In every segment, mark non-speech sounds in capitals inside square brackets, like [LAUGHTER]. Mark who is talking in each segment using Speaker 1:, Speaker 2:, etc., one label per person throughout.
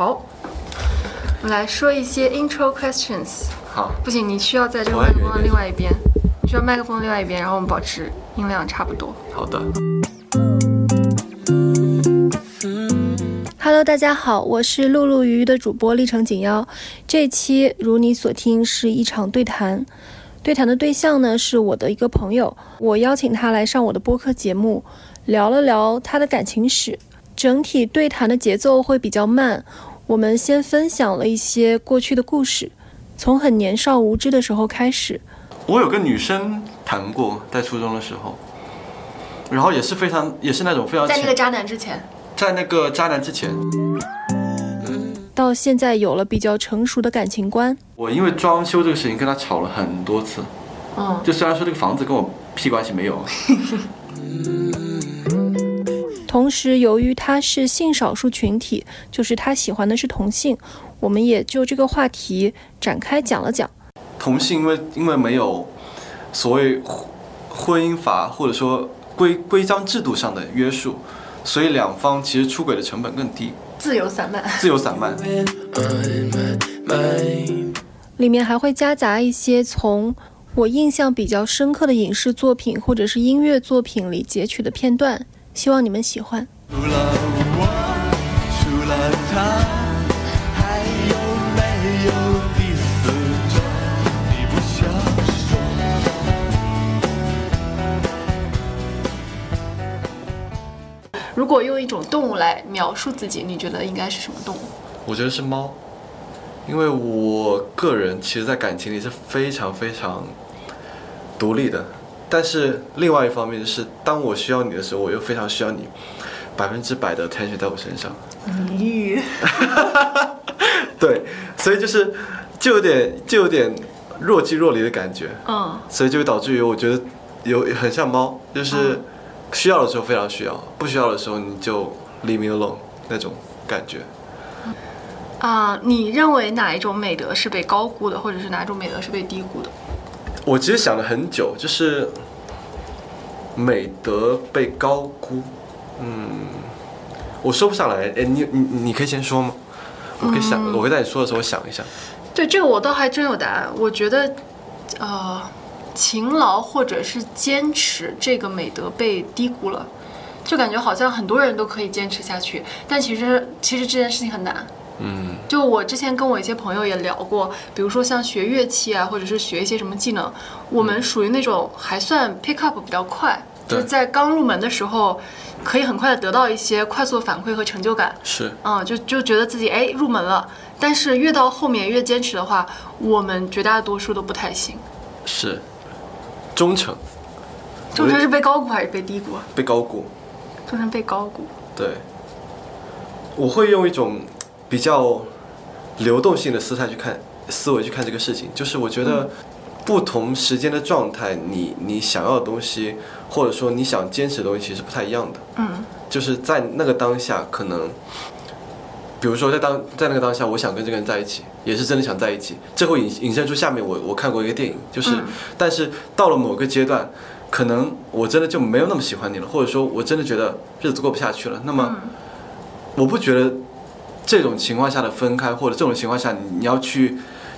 Speaker 1: 好，我们来说一些 intro questions。
Speaker 2: 好，
Speaker 1: 不行，你需要在这个麦克风的另外一边，你需要麦克风的另外一边，然后我们保持音量差不多。
Speaker 2: 好的。
Speaker 1: Hello，大家好，我是露露鱼鱼的主播历程锦妖。这期如你所听是一场对谈，对谈的对象呢是我的一个朋友，我邀请他来上我的播客节目，聊了聊他的感情史。整体对谈的节奏会比较慢，我们先分享了一些过去的故事，从很年少无知的时候开始。
Speaker 2: 我有个女生谈过，在初中的时候，然后也是非常，也是那种非常在那个
Speaker 1: 渣男之前，
Speaker 2: 在那个渣男之前，
Speaker 1: 到现在有了比较成熟的感情观。
Speaker 2: 我因为装修这个事情跟他吵了很多次。
Speaker 1: 嗯，
Speaker 2: 就虽然说这个房子跟我屁关系没有，[LAUGHS]
Speaker 1: 同时，由于他是性少数群体，就是他喜欢的是同性，我们也就这个话题展开讲了讲。
Speaker 2: 同性因为因为没有所谓婚婚姻法或者说规规章制度上的约束，所以两方其实出轨的成本更低，
Speaker 1: 自由散漫，
Speaker 2: 自由散漫。
Speaker 1: 里面还会夹杂一些从我印象比较深刻的影视作品或者是音乐作品里截取的片段，希望你们喜欢。
Speaker 3: 除了我，除了他，还有没有第四种？你不想说。
Speaker 1: 如果用一种动物来描述自己，你觉得应该是什么动物？
Speaker 2: 我觉得是猫，因为我个人其实，在感情里是非常非常独立的，但是另外一方面是，当我需要你的时候，我又非常需要你百分之百的 attention 在我身上。
Speaker 1: 咦，[LAUGHS]
Speaker 2: 对，所以就是就有点就有点若即若离的感觉，
Speaker 1: 嗯，
Speaker 2: 所以就会导致于我觉得有很像猫，就是需要的时候非常需要，不需要的时候你就 leave me alone 那种感觉。
Speaker 1: 啊、你认为哪一种美德是被高估的，或者是哪种美德是被低估的？
Speaker 2: 我其实想了很久，就是美德被高估，嗯，我说不上来。哎，你你你可以先说吗？我可以想，我会在你说的时候想一想。
Speaker 1: 对这个我倒还真有答案。我觉得，呃，勤劳或者是坚持这个美德被低估了，就感觉好像很多人都可以坚持下去，但其实其实这件事情很难。
Speaker 2: 嗯，
Speaker 1: 就我之前跟我一些朋友也聊过，比如说像学乐器啊，或者是学一些什么技能，我们属于那种还算 pick up 比较快，
Speaker 2: 对
Speaker 1: 就是在刚入门的时候，可以很快的得到一些快速的反馈和成就感。
Speaker 2: 是
Speaker 1: 嗯，就就觉得自己哎入门了，但是越到后面越坚持的话，我们绝大多数都不太行。
Speaker 2: 是，忠诚
Speaker 1: 忠诚是被高估还是被低估？啊？
Speaker 2: 被高估。
Speaker 1: 忠诚被高估。
Speaker 2: 对，我会用一种比较流动性的思态去看思维去看这个事情，就是我觉得不同时间的状态，你你想要的东西，或者说你想坚持的东西，其实不太一样的。
Speaker 1: 嗯。
Speaker 2: 就是在那个当下，可能，比如说在当在那个当下，我想跟这个人在一起，也是真的想在一起，这会引引申出下面我我看过一个电影，就是，
Speaker 1: 嗯。
Speaker 2: 但是到了某个阶段，可能我真的就没有那么喜欢你了，或者说我真的觉得日子过不下去了，那么，
Speaker 1: 嗯。
Speaker 2: 我不觉得这种情况下的分开，或者这种情况下你要去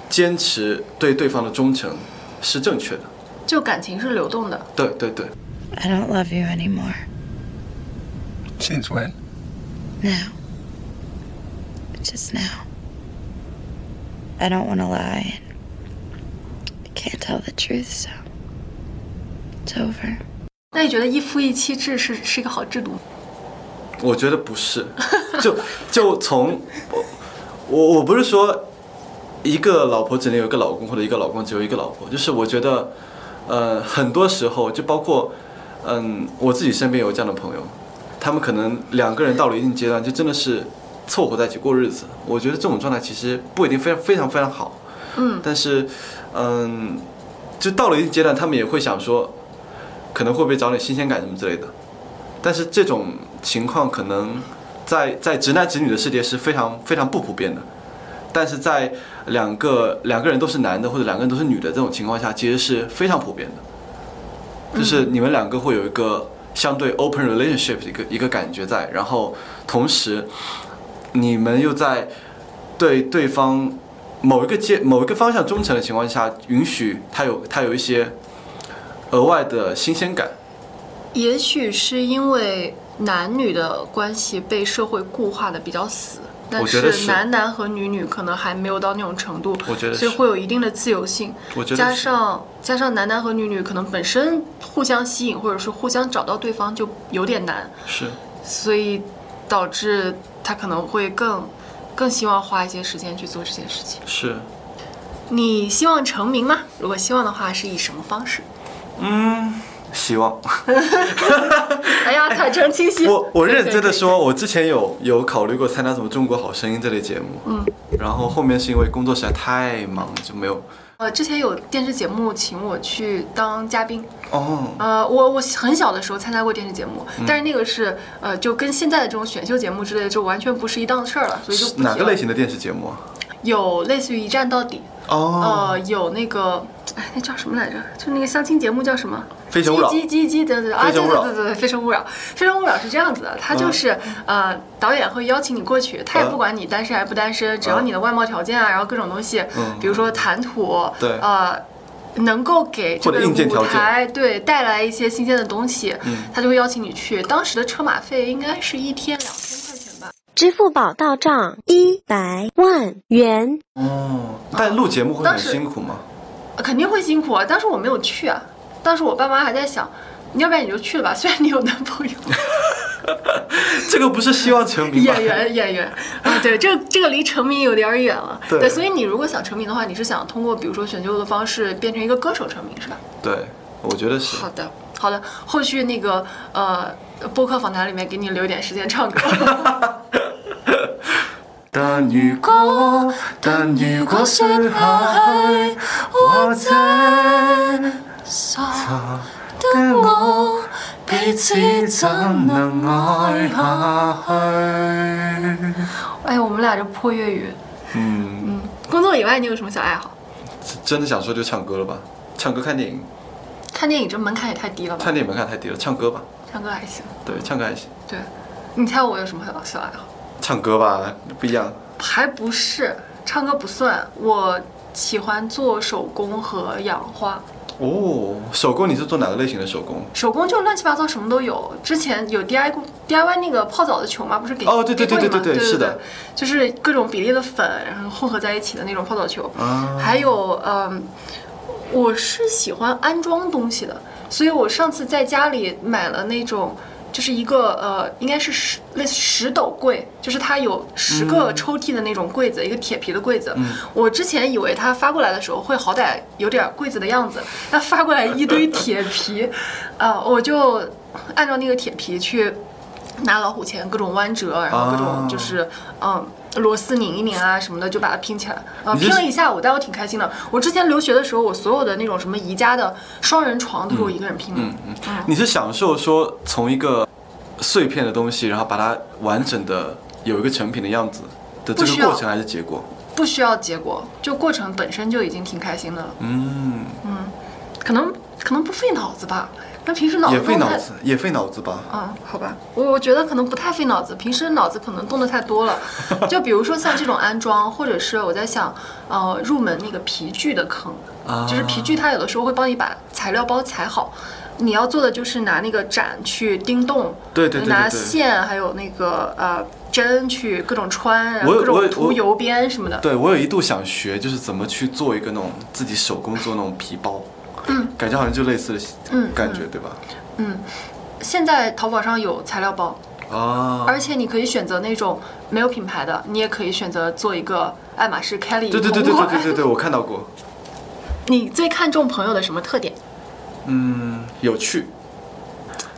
Speaker 2: 坚持对对方的忠诚是正确的，
Speaker 1: 就感情是流动的。
Speaker 2: 对对对
Speaker 4: ，I don't love you anymore.
Speaker 3: Since when?
Speaker 4: Now. Just now. I don't want to lie. I can't tell the truth, so it's over.
Speaker 1: 那你觉得一夫一妻制是是一个好制度吗？
Speaker 2: 我觉得不是，就就从我我我不是说一个老婆只能有一个老公，或者一个老公只有一个老婆，就是我觉得，呃，很多时候就包括，嗯，我自己身边有这样的朋友，他们可能两个人到了一定阶段，就真的是凑合在一起过日子。我觉得这种状态其实不一定非常非常非常好，
Speaker 1: 嗯，
Speaker 2: 但是，嗯，就到了一定阶段，他们也会想说，可能会不会找点新鲜感什么之类的。但是这种情况可能在在直男直女的世界是非常非常不普遍的，但是在两个两个人都是男的或者两个人都是女的这种情况下，其实是非常普遍的，就是你们两个会有一个相对 open relationship 的一个一个感觉在，然后同时你们又在对对方某一个阶某一个方向忠诚的情况下，允许他有他有一些额外的新鲜感。
Speaker 1: 也许是因为男女的关系被社会固化的比较死，但
Speaker 2: 是
Speaker 1: 男男和女女可能还没有到那种程度，
Speaker 2: 我觉得
Speaker 1: 所以会有一定的自由性。加
Speaker 2: 我觉得是
Speaker 1: 上加上男男和女女可能本身互相吸引，或者是互相找到对方就有点难，
Speaker 2: 是
Speaker 1: 所以导致他可能会更更希望花一些时间去做这件事情。
Speaker 2: 是，
Speaker 1: 你希望成名吗？如果希望的话，是以什么方式？
Speaker 2: 嗯，希望。[LAUGHS]
Speaker 1: 哎呀，坦诚清晰。
Speaker 2: 我我认真的。说，我之前有有考虑过参加什么《中国好声音》这类节目，
Speaker 1: 嗯，
Speaker 2: 然后后面是因为工作实在太忙，就没有。
Speaker 1: 呃，之前有电视节目请我去当嘉宾，
Speaker 2: 哦，
Speaker 1: 呃，我我很小的时候参加过电视节目，
Speaker 2: 嗯
Speaker 1: 但是那个是呃，就跟现在的这种选秀节目之类的，就完全不是一档事儿了，所以就
Speaker 2: 哪个类型的电视节目啊？
Speaker 1: 有类似于一站到底，
Speaker 2: 哦，
Speaker 1: 呃，有那个，哎，那叫什么来着？就那个相亲节目叫什么？
Speaker 2: 非诚勿扰
Speaker 1: 叽叽叽叽的的啊，对
Speaker 2: 非诚勿扰
Speaker 1: 对对对对，非诚勿扰。非诚勿扰是这样子的，它就是、呃，导演会邀请你过去，他也
Speaker 2: 嗯
Speaker 1: 不管你单身还是不单身，只要你的外貌条件啊，然后各种东西，
Speaker 2: 嗯
Speaker 1: 比如说谈吐，
Speaker 2: 对
Speaker 1: 呃。能够给这个舞台对带来一些新鲜的东西，
Speaker 2: 嗯
Speaker 1: 他就会邀请你去。当时的车马费应该是一天两千块钱吧。
Speaker 5: 支付宝到账一百万元。
Speaker 2: 哦，但录节目会很辛苦吗？
Speaker 1: 肯定会辛苦啊！当时我没有去啊，当时我爸妈还在想，你要不然你就去了吧，[LAUGHS] 虽然你有男朋友。[LAUGHS]
Speaker 2: 这个不是希望成名？
Speaker 1: 演员演员啊，对，这个这个离成名有点远了。
Speaker 2: 对
Speaker 1: 所以你如果想成名的话，你是想通过比如说选秀的方式变成一个歌手成名是吧？
Speaker 2: 对，我觉得是。
Speaker 1: 好的，好的，后续那个呃播客访谈里面给你留点时间唱歌。[LAUGHS]
Speaker 2: 但如果，但如果说下去，或者他的我彼此怎能愛下去？
Speaker 1: 哎，我们俩这破粤语。
Speaker 2: 嗯，
Speaker 1: 嗯，工作以外你有什么小爱好？
Speaker 2: 真的想说就唱歌了吧？唱歌看电影，
Speaker 1: 看电影这门槛也太低了吧？
Speaker 2: 看电影门槛太低了，唱歌吧。
Speaker 1: 唱歌还行。
Speaker 2: 对，唱歌还行，
Speaker 1: 对，你猜我有什么小小爱好？
Speaker 2: 唱歌吧不一样。
Speaker 1: 还不是，唱歌不算。我喜欢做手工和养花。
Speaker 2: 哦，手工你是做哪个类型的手工？
Speaker 1: 手工就乱七八糟，什么都有。之前有 DIY DIY 那个泡澡的球吗，不是给
Speaker 2: 哦对对对对对对是的，
Speaker 1: 就是各种比例的粉，然后混合在一起的那种泡澡球。
Speaker 2: 啊
Speaker 1: 还有嗯，我是喜欢安装东西的，所以我上次在家里买了那种。就是一个呃，应该是十类似十斗柜，就是它有十个抽屉的那种柜子，一个铁皮的柜子。我之前以为它发过来的时候会好歹有点柜子的样子，它发过来一堆铁皮，啊、[LAUGHS] 我就按照那个铁皮去拿老虎钳各种弯折，然后各种就是嗯。螺丝拧一拧啊什么的，就把它拼起来。啊，拼了一下午，但我挺开心的。我之前留学的时候，我所有的那种什么宜家的双人床都是我一个人拼的。
Speaker 2: 嗯嗯，你是享受说从一个碎片的东西，然后把它完整的有一个成品的样子的这个过程，还是结果？
Speaker 1: 不需要结果，就过程本身就已经挺开心的了。
Speaker 2: 嗯嗯，
Speaker 1: 可能可能不费脑子吧，那平时脑子
Speaker 2: 也费脑子，也费脑子吧？
Speaker 1: 啊，好吧，我我觉得可能不太费脑子，平时脑子可能动的太多了。[LAUGHS] 就比如说像这种安装，或者是我在想，呃，入门那个皮具的坑，
Speaker 2: 啊
Speaker 1: 就是皮具它有的时候会帮你把材料包裁好，你要做的就是拿那个展去钉洞，
Speaker 2: 对对对对
Speaker 1: 拿线还有那个呃针去各种穿，然后各种涂油边什么的。
Speaker 2: 对我有一度想学，就是怎么去做一个那种自己手工做那种皮包，
Speaker 1: 嗯，
Speaker 2: 感觉好像就类似的
Speaker 1: 嗯
Speaker 2: 感觉，对吧？
Speaker 1: 嗯，现在淘宝上有材料包，
Speaker 2: 啊，
Speaker 1: 而且你可以选择那种没有品牌的，你也可以选择做一个爱马仕 Kelly
Speaker 2: 对对对对对对对对，我看到过，[LAUGHS]
Speaker 1: 你最看重朋友的什么特点？
Speaker 2: 嗯，有趣，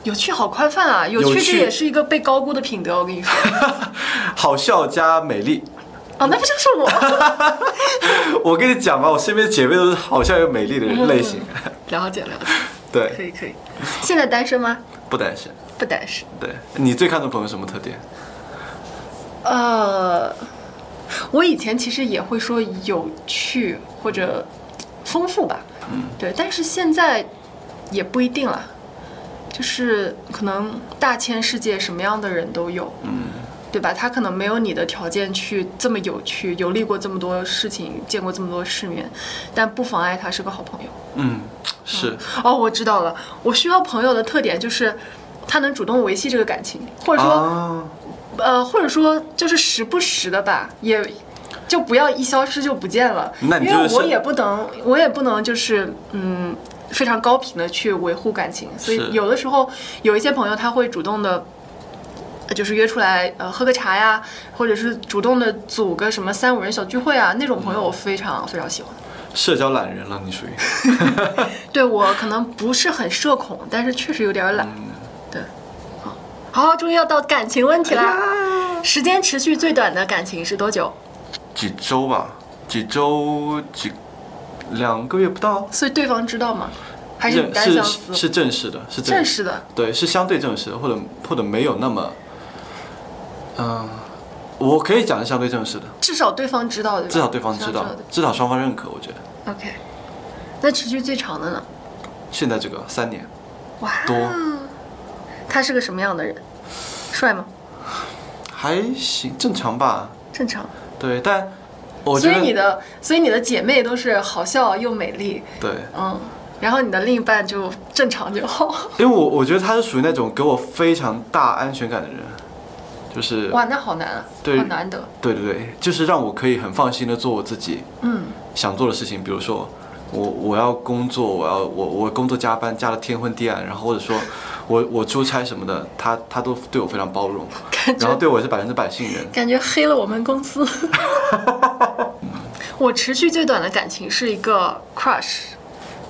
Speaker 1: 有趣好宽泛啊，有趣这也是一个被高估的品德，我跟你说。[LAUGHS]
Speaker 2: 好笑加美丽。
Speaker 1: 哦，那不就是我？[LAUGHS]
Speaker 2: 我跟你讲吧，我身边的姐妹都是好笑又美丽的人类型。
Speaker 1: 了解了解，[LAUGHS]
Speaker 2: 对可，
Speaker 1: 以可以。现在单身吗？
Speaker 2: 不单身。
Speaker 1: 不单身。
Speaker 2: 对你最看重朋友什么特点？
Speaker 1: 呃，我以前其实也会说有趣或者丰富吧，嗯，对，但是现在也不一定了，就是可能大千世界什么样的人都有，嗯，对吧？他可能没有你的条件去这么有趣，游历过这么多事情，见过这么多世面，但不妨碍他是个好朋友。
Speaker 2: 嗯，是，
Speaker 1: 哦，我知道了，我需要朋友的特点就是他能主动维系这个感情，或者说、
Speaker 2: 啊，
Speaker 1: 呃，或者说就是时不时的吧，也就不要一消失就不见了。
Speaker 2: 那你就是
Speaker 1: 因为我也不能，我也不能就是嗯非常高频的去维护感情，所以有的时候有一些朋友他会主动的。呃就是约出来，呃，喝个茶呀，或者是主动的组个什么三五人小聚会啊，那种朋友我非常非常喜欢。
Speaker 2: 社交懒人了，你属于。[LAUGHS] [LAUGHS]
Speaker 1: 对我可能不是很社恐，但是确实有点懒。
Speaker 2: 嗯
Speaker 1: 对，好，好，终于要到感情问题啦。时间持续最短的感情是多久？
Speaker 2: 几周吧，几周几两个月不到，
Speaker 1: 所以对方知道吗？还是单
Speaker 2: 是
Speaker 1: 相思？
Speaker 2: 是是正式的，是正
Speaker 1: 正式的。
Speaker 2: 对，是相对正式的，或者或者没有那么，嗯、我可以讲是相对正式的，
Speaker 1: 至少对方知道对吧？
Speaker 2: 至少对方知道
Speaker 1: 的，
Speaker 2: 至少双方认可，我觉得。
Speaker 1: OK，那持续最长的呢？
Speaker 2: 现在这个三年。
Speaker 1: 哇，
Speaker 2: 多。
Speaker 1: 他是个什么样的人？帅吗？
Speaker 2: 还行，正常吧，
Speaker 1: 正常。
Speaker 2: 对，但我觉
Speaker 1: 所以你的，所以你的姐妹都是好笑又美丽，
Speaker 2: 对，
Speaker 1: 嗯，然后你的另一半就正常就好。
Speaker 2: 因为我我觉得他是属于那种给我非常大安全感的人，就是
Speaker 1: 哇，那好难啊，
Speaker 2: 对
Speaker 1: 好难得。
Speaker 2: 对对对，就是让我可以很放心的做我自己
Speaker 1: 嗯，
Speaker 2: 想做的事情，比如说我我要工作，我要我我工作加班加的天昏地暗，然后或者说 [LAUGHS] 我我出差什么的，他他都对我非常包容，然后对我是百分之百信任。
Speaker 1: 感觉黑了我们公司。[LAUGHS] 我持续最短的感情是一个 crush，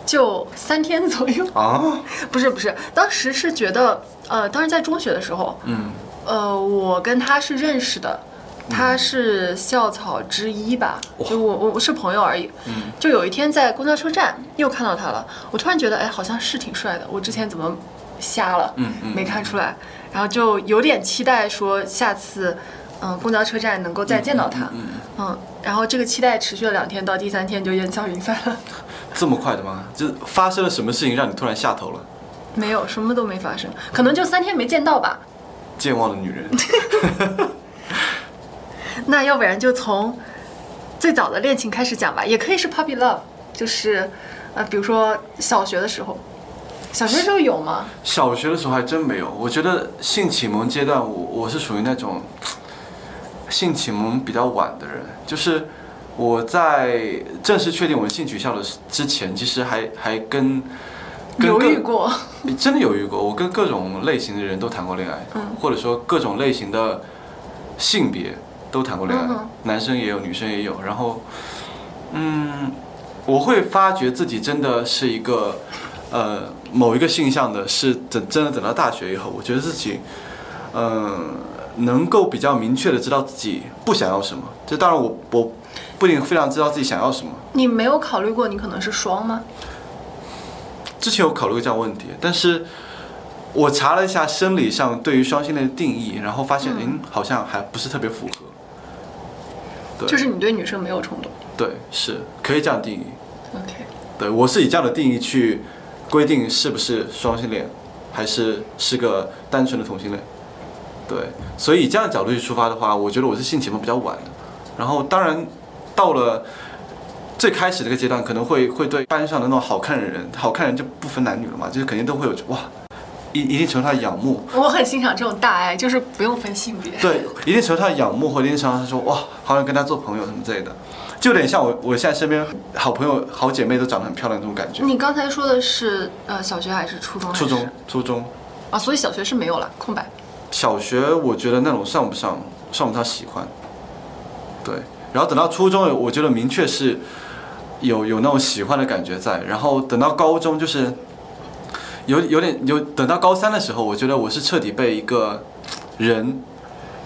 Speaker 1: 就三天左右。
Speaker 2: 啊，
Speaker 1: 不是不是，当时是觉得，呃，当时在中学的时候，
Speaker 2: 嗯，
Speaker 1: 呃，我跟他是认识的，他是校草之一吧，就我我我是朋友而已。
Speaker 2: 嗯，
Speaker 1: 就有一天在公交车站又看到他了，我突然觉得，哎，好像是挺帅的，我之前怎么瞎了，
Speaker 2: 嗯嗯
Speaker 1: 没看出来，然后就有点期待说下次，嗯、公交车站能够再见到他，
Speaker 2: 嗯，
Speaker 1: 嗯，然后这个期待持续了两天，到第三天就烟消云散了，
Speaker 2: 这么快的吗？就发生了什么事情让你突然下头了？
Speaker 1: 没有什么都没发生，可能就三天没见到吧。
Speaker 2: 健忘的女人，[LAUGHS]
Speaker 1: 那要不然就从最早的恋情开始讲吧，也可以是 puppy love，就是呃，比如说小学的时候，小学的时候有吗？
Speaker 2: 小学的时候还真没有。我觉得性启蒙阶段，我我是属于那种性启蒙比较晚的人，就是我在正式确定我的性取向的之前，其实还还跟
Speaker 1: 犹豫过，
Speaker 2: 真的犹豫过。我跟各种类型的人都谈过恋爱，
Speaker 1: 嗯
Speaker 2: 或者说各种类型的性别都谈过恋爱，
Speaker 1: 嗯
Speaker 2: 男生也有，女生也有。然后，嗯，我会发觉自己真的是一个呃某一个性向的，是等真的等到大学以后，我觉得自己嗯、能够比较明确的知道自己不想要什么。这当然我我不一定非常知道自己想要什么。
Speaker 1: 你没有考虑过你可能是双吗？
Speaker 2: 之前有考虑过这样问题，但是我查了一下生理上对于双性恋的定义，然后发现，嗯，好像还不是特别符合。对，
Speaker 1: 就是你对女生没有冲动。
Speaker 2: 对，是可以这样定义。
Speaker 1: OK，
Speaker 2: 对我是以这样的定义去规定是不是双性恋，还是是个单纯的同性恋。对，所以以这样的角度去出发的话，我觉得我是性启蒙比较晚的。然后当然到了最开始这个阶段，可能会会对班上的那种好看的人，好看人就不分男女了嘛，就是肯定都会有哇，一一定程度上的仰慕，
Speaker 1: 我很欣赏这种大爱，就是不用分性别。
Speaker 2: 对，一定程度上的仰慕或一定程度上说哇，好想跟他做朋友什么之类的，就有点像我我现在身边好朋友、好姐妹都长得很漂亮那种感觉。
Speaker 1: 你刚才说的是呃小学还是初中是？
Speaker 2: 初中，初中，
Speaker 1: 啊，所以小学是没有了，空白。
Speaker 2: 小学我觉得那种算不上，算不上喜欢。对，然后等到初中，我觉得明确是有有那种喜欢的感觉在，然后等到高中就是有有点有，等到高三的时候，我觉得我是彻底被一个人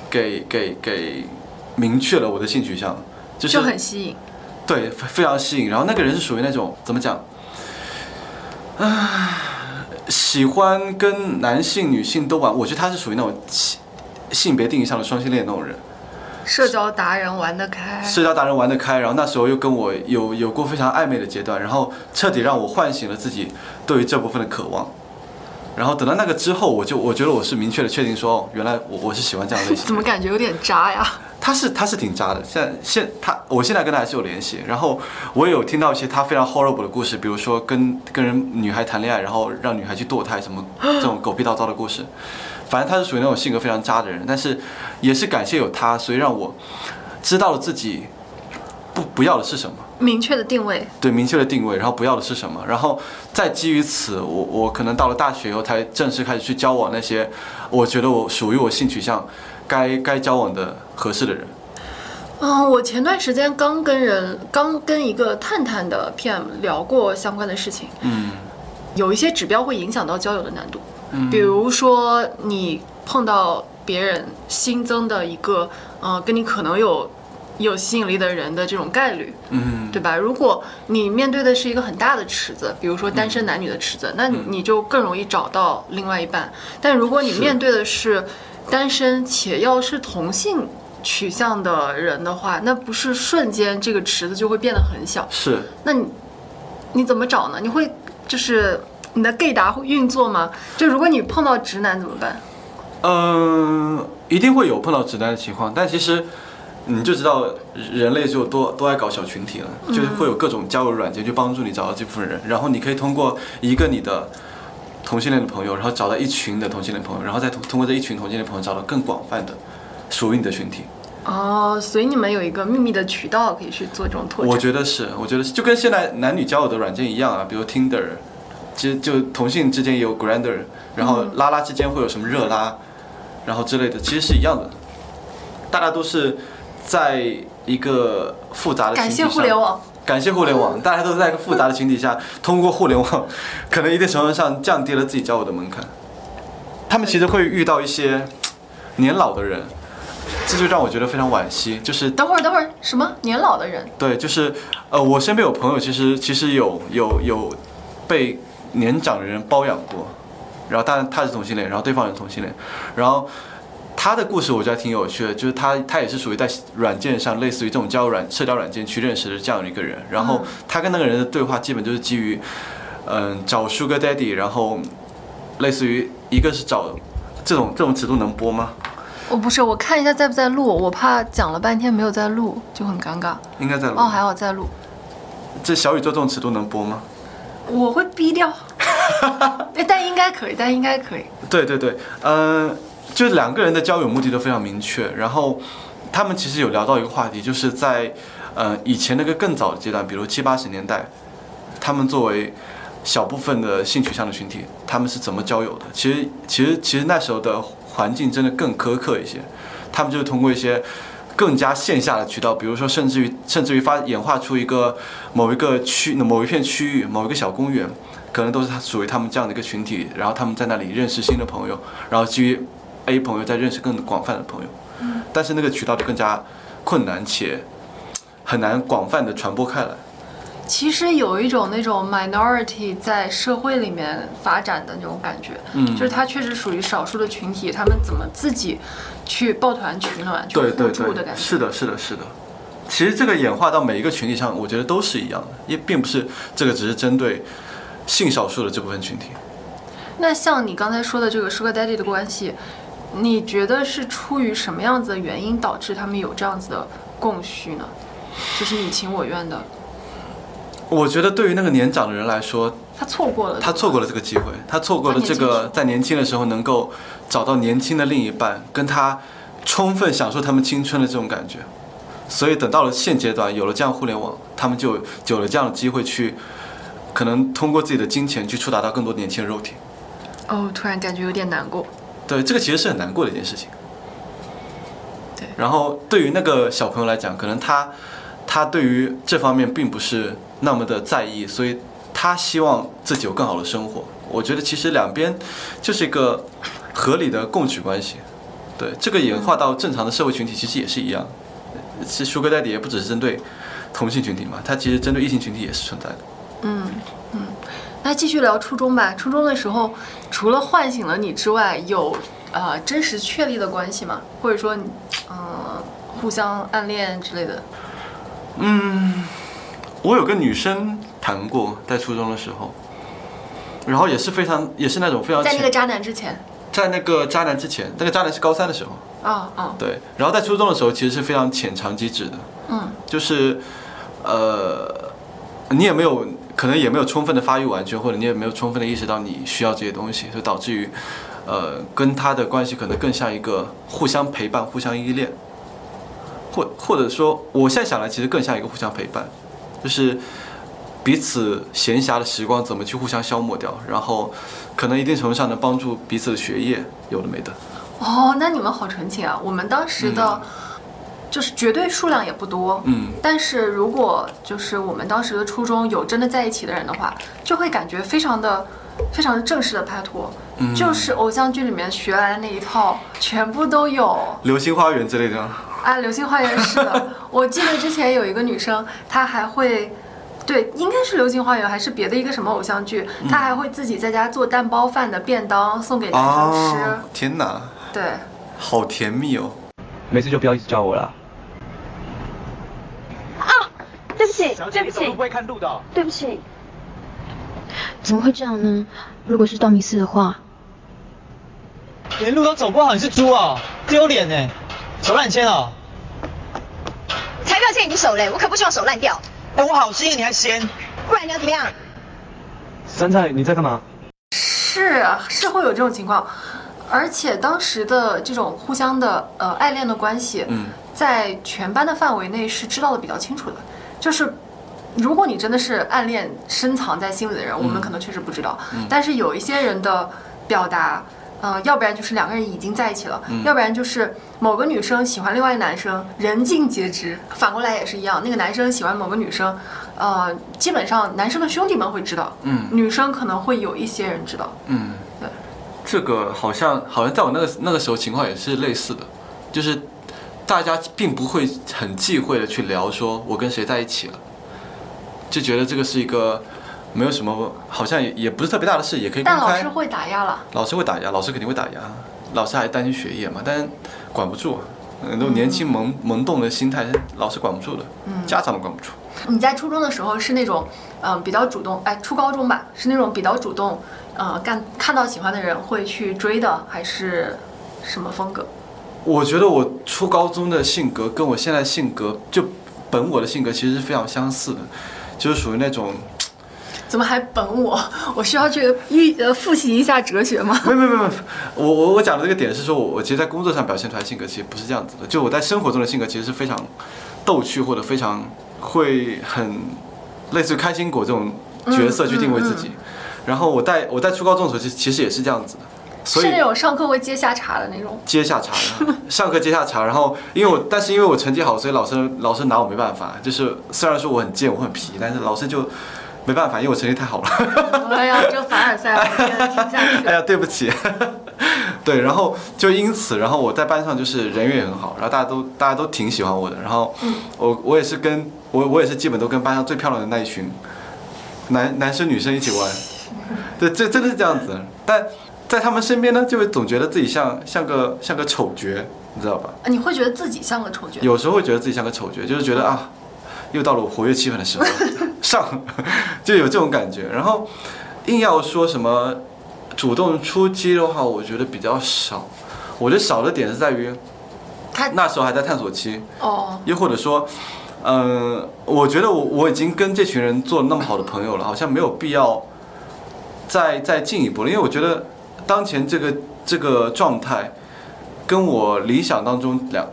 Speaker 2: 给给给明确了我的性取向，就是
Speaker 1: 就很吸引。
Speaker 2: 对，非非常吸引。然后那个人是属于那种怎么讲？啊，喜欢跟男性、女性都玩，我觉得他是属于那种性性别定义上的双性恋那种人，
Speaker 1: 社交达人玩得开，
Speaker 2: 社交达人玩得开。然后那时候又跟我有有过非常暧昧的阶段，然后彻底让我唤醒了自己对于这部分的渴望。然后等到那个之后，我就我觉得我是明确的确定说，哦，原来我我是喜欢这样类型的。
Speaker 1: 怎么感觉有点渣呀？
Speaker 2: 他是他是挺渣的，现在现他我现在跟他还是有联系，然后我也有听到一些他非常 horrible 的故事，比如说跟跟人女孩谈恋爱，然后让女孩去堕胎什么这种狗屁叨叨的故事。反正他是属于那种性格非常渣的人，但是也是感谢有他，所以让我知道了自己不不要的是什么。
Speaker 1: 明确的定位，
Speaker 2: 对明确的定位，然后不要的是什么，然后再基于此，我我可能到了大学以后才正式开始去交往那些我觉得我属于我性取向该该交往的合适的人。
Speaker 1: 嗯，我前段时间刚跟人刚跟一个探探的 PM 聊过相关的事情，
Speaker 2: 嗯。
Speaker 1: 有一些指标会影响到交友的难度，比如说你碰到别人新增的一个，呃，跟你可能有有吸引力的人的这种概率，
Speaker 2: 嗯，
Speaker 1: 对吧？如果你面对的是一个很大的池子，比如说单身男女的池子，那你就更容易找到另外一半。但如果你面对的是单身且要是同性取向的人的话，那不是瞬间这个池子就会变得很小？
Speaker 2: 是
Speaker 1: 那你你怎么找呢？你会就是你的 gay 达会运作吗？就如果你碰到直男怎么办？
Speaker 2: 嗯，一定会有碰到直男的情况，但其实你就知道人类就多多爱搞小群体了，就是会有各种交友软件去帮助你找到这部分人，然后你可以通过一个你的同性恋的朋友，然后找到一群的同性恋朋友，然后再通通过这一群同性恋朋友找到更广泛的属于你的群体。
Speaker 1: 哦，所以你们有一个秘密的渠道可以去做这种拓展。
Speaker 2: 我觉得是，我觉得是，就跟现在男女交友的软件一样啊，比如 Tinder，其实就同性之间也有 Grander，然后拉拉之间会有什么热拉，然后之类的，其实是一样的，大家都是在一个复杂的群
Speaker 1: 感谢互联，网。
Speaker 2: 感谢互联网，大家都在一个复杂的群体下，通过互联网，可能一定程度上降低了自己交友的门槛。他们其实会遇到一些年老的人，这就让我觉得非常惋惜，就是
Speaker 1: 等会儿，等会儿，什么年老的人？
Speaker 2: 对，就是呃，我身边有朋友，其实其实有有有被年长的人包养过，然后当然他是同性恋，然后对方也是同性恋，然后他的故事我觉得挺有趣的，就是他他也是属于在软件上，类似于这种交友软社交软件去认识的这样一个人，然后他跟那个人的对话基本就是基于嗯、找 Sugar Daddy，然后类似于一个是找这种这种尺度能播吗？
Speaker 1: 我不是，我看一下在不在录，我怕讲了半天没有在录，就很尴尬。
Speaker 2: 应该在录。
Speaker 1: 哦，还好在录，
Speaker 2: 这小宇宙这种尺度能播吗？
Speaker 1: 我会逼掉。哎 [LAUGHS] 但应该可以，但应该可以。
Speaker 2: 对对对，嗯、就是两个人的交友目的都非常明确，然后他们其实有聊到一个话题，就是在呃以前那个更早的阶段，比如七八十年代，他们作为小部分的性取向的群体，他们是怎么交友的？其实其实其实那时候的环境真的更苛刻一些，他们就是通过一些。更加线下的渠道，比如说，甚至于甚至于发演化出一个某一个区、某一片区域、某一个小公园，可能都是他属于他们这样的一个群体，然后他们在那里认识新的朋友，然后基于 A 朋友再认识更广泛的朋友，但是那个渠道就更加困难且很难广泛的传播开来。
Speaker 1: 其实有一种那种 minority 在社会里面发展的那种感觉，
Speaker 2: 嗯。
Speaker 1: 就是它确实属于少数的群体，他们怎么自己去抱团取暖、
Speaker 2: 对对对，
Speaker 1: 助的感觉。
Speaker 2: 是的，是的，是的。其实这个演化到每一个群体上，我觉得都是一样的，也并不是这个只是针对性少数的这部分群体。
Speaker 1: 那像你刚才说的这个 Sugar Daddy 的关系，你觉得是出于什么样子的原因导致他们有这样子的供需呢？就是你情我愿的，
Speaker 2: 我觉得对于那个年长的人来说，
Speaker 1: 他错过了，
Speaker 2: 他错过了这个机会，他错过了这个在年轻的时候能够找到年轻的另一半，跟他充分享受他们青春的这种感觉。所以等到了现阶段，有了这样互联网，他们就就有了这样的机会去，可能通过自己的金钱去触达到更多年轻的肉体。
Speaker 1: 哦，突然感觉有点难过。
Speaker 2: 对，这个其实是很难过的一件事情。
Speaker 1: 对
Speaker 2: 然后对于那个小朋友来讲，可能他他对于这方面并不是那么的在意，所以他希望自己有更好的生活。我觉得其实两边就是一个合理的供取关系。对，这个演化到正常的社会群体其实也是一样。其实 Sugar Daddy 也不只是针对同性群体嘛，它其实针对异性群体也是存在的。
Speaker 1: 嗯嗯，那继续聊初中吧。初中的时候，除了唤醒了你之外，有呃真实确立的关系吗？或者说，嗯、互相暗恋之类的？
Speaker 2: 嗯我有个女生谈过，在初中的时候，然后也是非常也是那种非常
Speaker 1: 在那个渣男之前。
Speaker 2: 在那个渣男之前，那个渣男是高三的时候，
Speaker 1: 啊啊，
Speaker 2: 对，然后在初中的时候其实是非常浅尝即止的，
Speaker 1: 嗯，
Speaker 2: 就是呃，你也没有可能也没有充分的发育完全，或者你也没有充分的意识到你需要这些东西，所以导致于呃跟他的关系可能更像一个互相陪伴、互相依恋，或或者说我现在想来其实更像一个互相陪伴，就是彼此闲暇的时光怎么去互相消磨掉，然后可能一定程度上能帮助彼此的学业，有的没的。
Speaker 1: 哦，那你们好纯情啊！我们当时的，就是绝对数量也不多，
Speaker 2: 嗯，
Speaker 1: 但是如果就是我们当时的初中有真的在一起的人的话，就会感觉非常的、非常的正式的拍拖，
Speaker 2: 嗯
Speaker 1: 就是偶像剧里面学来的那一套，全部都有。
Speaker 2: 流星花园之类的。
Speaker 1: 啊，流星花园是的，[LAUGHS] 我记得之前有一个女生，她还会。对，应该是《流星花园》还是别的一个什么偶像剧，他还会自己在家做蛋包饭的便当送给男生吃。
Speaker 2: 哦，天哪，
Speaker 1: 对，
Speaker 2: 好甜蜜哦！
Speaker 6: 没事就不要一直叫我了。
Speaker 5: 啊对不起，对不起
Speaker 6: 不，会看路的。
Speaker 5: 对不起。怎么会这样呢？如果是道明寺的话，
Speaker 7: 连路都走不好，你是猪哦，丢脸呢！手烂签哦。
Speaker 8: 才不要牵你的手嘞！我可不希望手烂掉，
Speaker 7: 哎，我好心你还嫌？
Speaker 8: 不然你要怎么样？
Speaker 6: 杉菜，你在干嘛？
Speaker 1: 是啊是会有这种情况，而且当时的这种互相的呃爱恋的关系，
Speaker 2: 嗯，
Speaker 1: 在全班的范围内是知道的比较清楚的。就是如果你真的是暗恋深藏在心里的人，我们可能确实不知道，但是有一些人的表达。呃，要不然就是两个人已经在一起了，要不然就是某个女生喜欢另外一个男生，人尽皆知。反过来也是一样，那个男生喜欢某个女生，呃，基本上男生的兄弟们会知道，
Speaker 2: 嗯
Speaker 1: 女生可能会有一些人知道，
Speaker 2: 嗯，
Speaker 1: 对，
Speaker 2: 这个好像好像在我那个那个时候情况也是类似的，就是大家并不会很忌讳的去聊说我跟谁在一起了，就觉得这个是一个没有什么，好像也也不是特别大的事，也可以公开
Speaker 1: 但老师。会打压了。
Speaker 2: 老师会打压，老师肯定会打压，老师还担心学业嘛，但管不住，那种年轻萌萌动的心态，老师管不住的，家长都管不住。
Speaker 1: 你在初中的时候是那种，嗯、比较主动，哎，初高中吧，是那种比较主动，呃，干看到喜欢的人会去追的，还是什么风格？
Speaker 2: 我觉得我初高中的性格跟我现在性格，就本我的性格其实是非常相似的，就是属于那种，
Speaker 1: 怎么还本我？[LAUGHS] 我需要去预呃复习一下哲学吗？
Speaker 2: 没有没有没有，我我我讲的这个点是说我我其实，在工作上表现出来性格其实不是这样子的，就我在生活中的性格其实是非常逗趣或者非常会很类似于开心果这种角色去定位自己，然后我在我在初高中的时候其实其实也是这样子的，所以
Speaker 1: 是那种上课会接下茬的那种。
Speaker 2: 接下茬的，[LAUGHS] 上课接下茬，然后因为我，但是因为我成绩好，所以老师老师拿我没办法。就是虽然说我很贱，我很皮，但是老师就没办法，因为我成绩太好了。
Speaker 1: 哎呀，这凡尔赛，我，听下去。
Speaker 2: 哎呀，对不起。[LAUGHS] 对，然后就因此，然后我在班上就是人缘也很好，然后大家都大家都挺喜欢我的，然后我我也是跟我我也是基本都跟班上最漂亮的那一群男男生女生一起玩，对，这真的是这样子。但在他们身边呢，就会总觉得自己像像个像个丑角，你知道吧？
Speaker 1: 你会觉得自己像个丑角？
Speaker 2: 有时候会觉得自己像个丑角，就是觉得啊，又到了我活跃气氛的时候，上 [LAUGHS] 就有这种感觉。然后硬要说什么主动出击的话，我觉得比较少。我觉得少的点是在于
Speaker 1: 他
Speaker 2: 那时候还在探索期，
Speaker 1: 哦，
Speaker 2: 又或者说，嗯、我觉得我我已经跟这群人做了那么好的朋友了，好像没有必要再再进一步了，因为我觉得当前这个这个状态，跟我理想当中两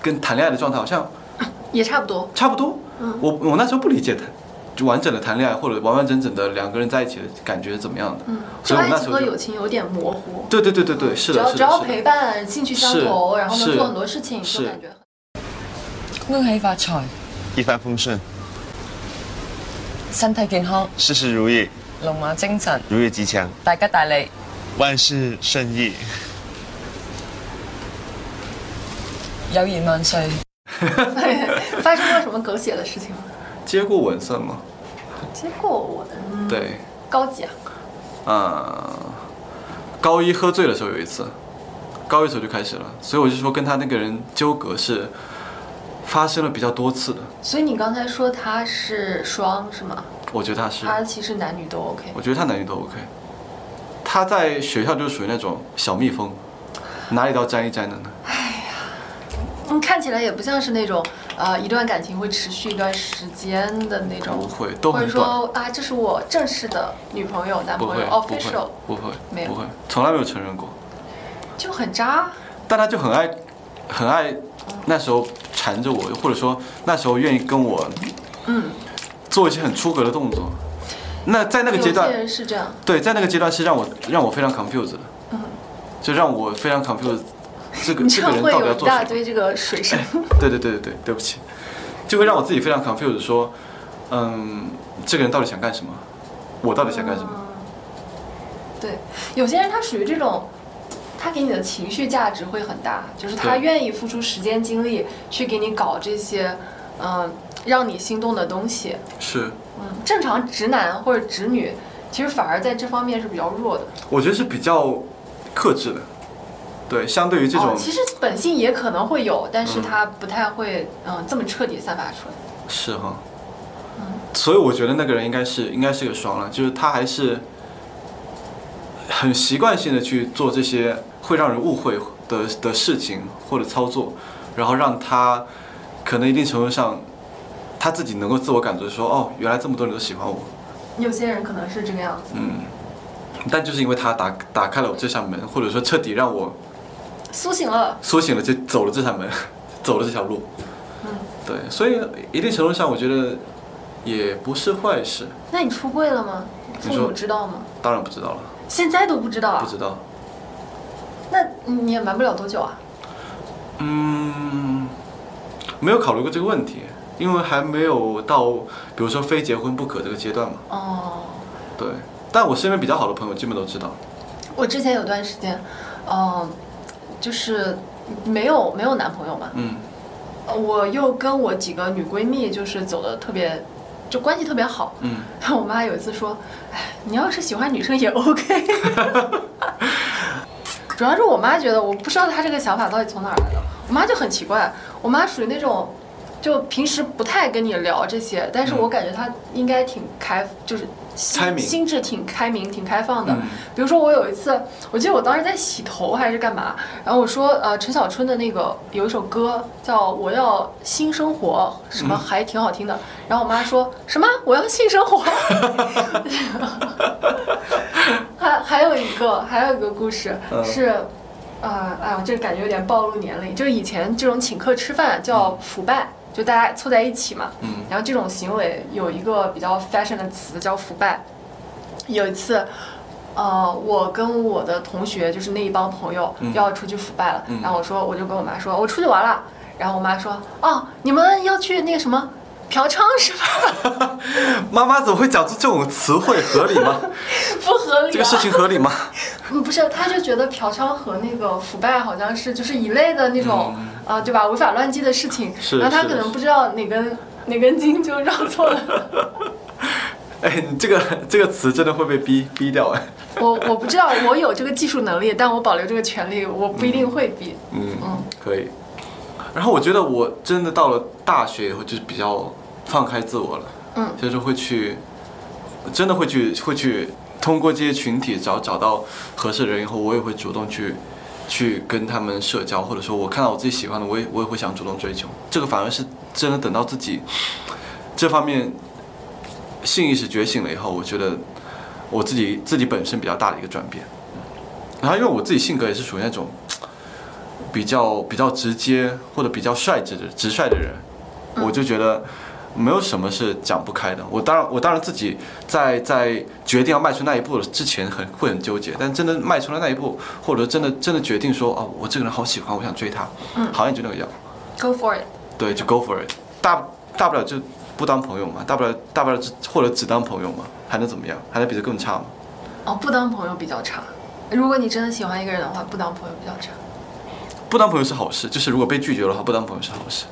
Speaker 2: 跟谈恋爱的状态好像 [LAUGHS]
Speaker 1: 也差不多。
Speaker 2: 差不多。我我那时候不理解谈就完整的谈恋爱或者完完整整的两个人在一起的感觉是怎么样的，
Speaker 1: 嗯，
Speaker 2: 所以我那时候就
Speaker 1: 友情有点模糊。
Speaker 2: 对对对对对，是的，
Speaker 1: 只要只要。陪伴、兴趣相投，然后能做很多事情，
Speaker 2: 是
Speaker 1: 就感觉很。
Speaker 9: 恭喜发财，
Speaker 3: 一帆风顺，
Speaker 9: 身体健康，
Speaker 3: 事事如意，
Speaker 9: 龙马精神，
Speaker 3: 如意吉祥，
Speaker 9: 大吉大利，
Speaker 3: 万事顺意。
Speaker 9: 友誼萬歲。[LAUGHS]
Speaker 1: 发生过什么狗血的事情吗？
Speaker 2: 接过吻算吗？
Speaker 1: 接过吻
Speaker 2: 对，
Speaker 1: 高级啊，
Speaker 2: 呃，高一喝醉的时候有一次，高一时候就开始了，所以我就说跟他那个人纠葛是发生了比较多次的。
Speaker 1: 所以你刚才说他是双是吗？
Speaker 2: 我觉得他是，
Speaker 1: 他其实男女都 OK。
Speaker 2: 我觉得他男女都 OK。他在学校就是属于那种小蜜蜂，哪里都要沾一沾的呢。
Speaker 1: 嗯，看起来也不像是那种呃一段感情会持续一段时间的那种，
Speaker 2: 不会，都
Speaker 1: 或者。说啊，这是我正式的女朋友、男朋友，official，
Speaker 2: 不会
Speaker 1: 没有
Speaker 2: 不会，从来没有承认过。
Speaker 1: 就很渣。
Speaker 2: 但他就很爱，很爱那时候缠着我，或者说那时候愿意跟我，
Speaker 1: 嗯，
Speaker 2: 做一些很出格的动作。那在那个阶段
Speaker 1: 是这样，
Speaker 2: 对，在那个阶段是让我让我非常 confused 的，
Speaker 1: 嗯，
Speaker 2: 就让我非常 confused。这个
Speaker 1: 你
Speaker 2: 这个人
Speaker 1: 这样会有一
Speaker 2: 到底要做什么？
Speaker 1: 大堆这个水声。[LAUGHS]
Speaker 2: 对对对对对，对不起，就会让我自己非常 confused，说，嗯，这个人到底想干什么？我到底想干什么？
Speaker 1: 对，有些人他属于这种，他给你的情绪价值会很大，就是他愿意付出时间精力去给你搞这些，嗯、让你心动的东西。
Speaker 2: 是，
Speaker 1: 嗯，正常直男或者直女，其实反而在这方面是比较弱的。
Speaker 2: 我觉得是比较克制的。对，相对于这种，
Speaker 1: 哦，其实本性也可能会有，但是
Speaker 2: 嗯
Speaker 1: 他不太会，嗯，这么彻底散发出来。
Speaker 2: 是哈，嗯所以我觉得那个人应该是应该是个双了，就是他还是很习惯性的去做这些会让人误会的的事情或者操作，然后让他可能一定程度上他自己能够自我感觉说，哦，原来这么多人都喜欢我，
Speaker 1: 有些人可能是这个样子。
Speaker 2: 嗯，但就是因为他打打开了我这扇门，或者说彻底让我
Speaker 1: 苏醒了，
Speaker 2: 苏醒了，就走了这扇门，[LAUGHS] 走了这条路。
Speaker 1: 嗯，
Speaker 2: 对，所以一定程度上，我觉得也不是坏事。
Speaker 1: 那你出柜了吗？父母知道吗？
Speaker 2: 当然不知道了，
Speaker 1: 现在都不知道啊
Speaker 2: 不？知道。
Speaker 1: 那你也瞒不了多久啊？
Speaker 2: 嗯，没有考虑过这个问题，因为还没有到，比如说非结婚不可这个阶段嘛。
Speaker 1: 哦，
Speaker 2: 对，但我身边比较好的朋友基本都知道。
Speaker 1: 我之前有段时间，嗯、就是没有没有男朋友嘛，
Speaker 2: 嗯
Speaker 1: 呃我又跟我几个女闺蜜就是走的特别，就关系特别好。
Speaker 2: 嗯，
Speaker 1: 然后我妈有一次说：“哎，你要是喜欢女生也 OK。[LAUGHS] ”主要是我妈觉得，我不知道她这个想法到底从哪儿来的。我妈就很奇怪，我妈属于那种，就平时不太跟你聊这些，但是我感觉他应该挺开，就是心心智挺开明、挺开放的。
Speaker 2: 嗯
Speaker 1: 比如说我有一次，我记得我当时在洗头还是干嘛，然后我说呃陈小春的那个有一首歌叫我要新生活，什么还挺好听的。然后我妈说什么我要性生活，[LAUGHS] 还还有一个还有一个故事
Speaker 2: 嗯
Speaker 1: 是。啊、哎呀，这感觉有点暴露年龄。就是以前这种请客吃饭叫腐败，就大家凑在一起嘛。
Speaker 2: 嗯
Speaker 1: 然后这种行为有一个比较 fashion 的词叫腐败。有一次，呃，我跟我的同学就是那一帮朋友
Speaker 2: 嗯
Speaker 1: 要出去腐败了，
Speaker 2: 嗯
Speaker 1: 然后我说我就跟我妈说，我出去玩了。[LAUGHS] 然后我妈说，哦，你们要去那个什么嫖娼是吧？[LAUGHS]
Speaker 2: 妈妈怎么会讲出这种词汇？合理吗？[LAUGHS]
Speaker 1: 不合理、啊。
Speaker 2: 这个事情合理吗？
Speaker 1: 嗯，不是，他就觉得嫖娼和那个腐败好像是就是一类的那种，呃，对吧？违法乱纪的事情。然后他可能不知道哪根哪根筋就绕错了。[LAUGHS]
Speaker 2: 哎，你这个这个词真的会被逼逼掉哎。
Speaker 1: 我我不知道，我有这个技术能力，但我保留这个权利，我不一定会逼。
Speaker 2: 嗯
Speaker 1: 嗯，
Speaker 2: 可以。然后我觉得我真的到了大学以后，就是比较放开自我了。
Speaker 1: 嗯
Speaker 2: 就是会去，真的会去会去通过这些群体找找到合适的人以后，我也会主动去去跟他们社交，或者说我看到我自己喜欢的，我也我也会想主动追求。这个反而是真的等到自己这方面性意识觉醒了以后，我觉得我自己自己本身比较大的一个转变。然后因为我自己性格也是属于那种比较比较直接或者比较率直的直率的人，我就觉得没有什么是讲不开的。我当然我当然自己在在决定要迈出那一步之前很会很纠结，但真的迈出了那一步，或者真的真的决定说哦，我这个人好喜欢，我想追他，
Speaker 1: 嗯
Speaker 2: 好像就那个样
Speaker 1: ，，Go for it。
Speaker 2: 对，就 go for it，大大不了就不当朋友嘛，大不了大不了只或者只当朋友嘛，还能怎么样？还能比这更差吗？
Speaker 1: 哦，不当朋友比较差。如果你真的喜欢一个人的话，不当朋友比较差。
Speaker 2: 不当朋友是好事，就是如果被拒绝的话，不当朋友是好事，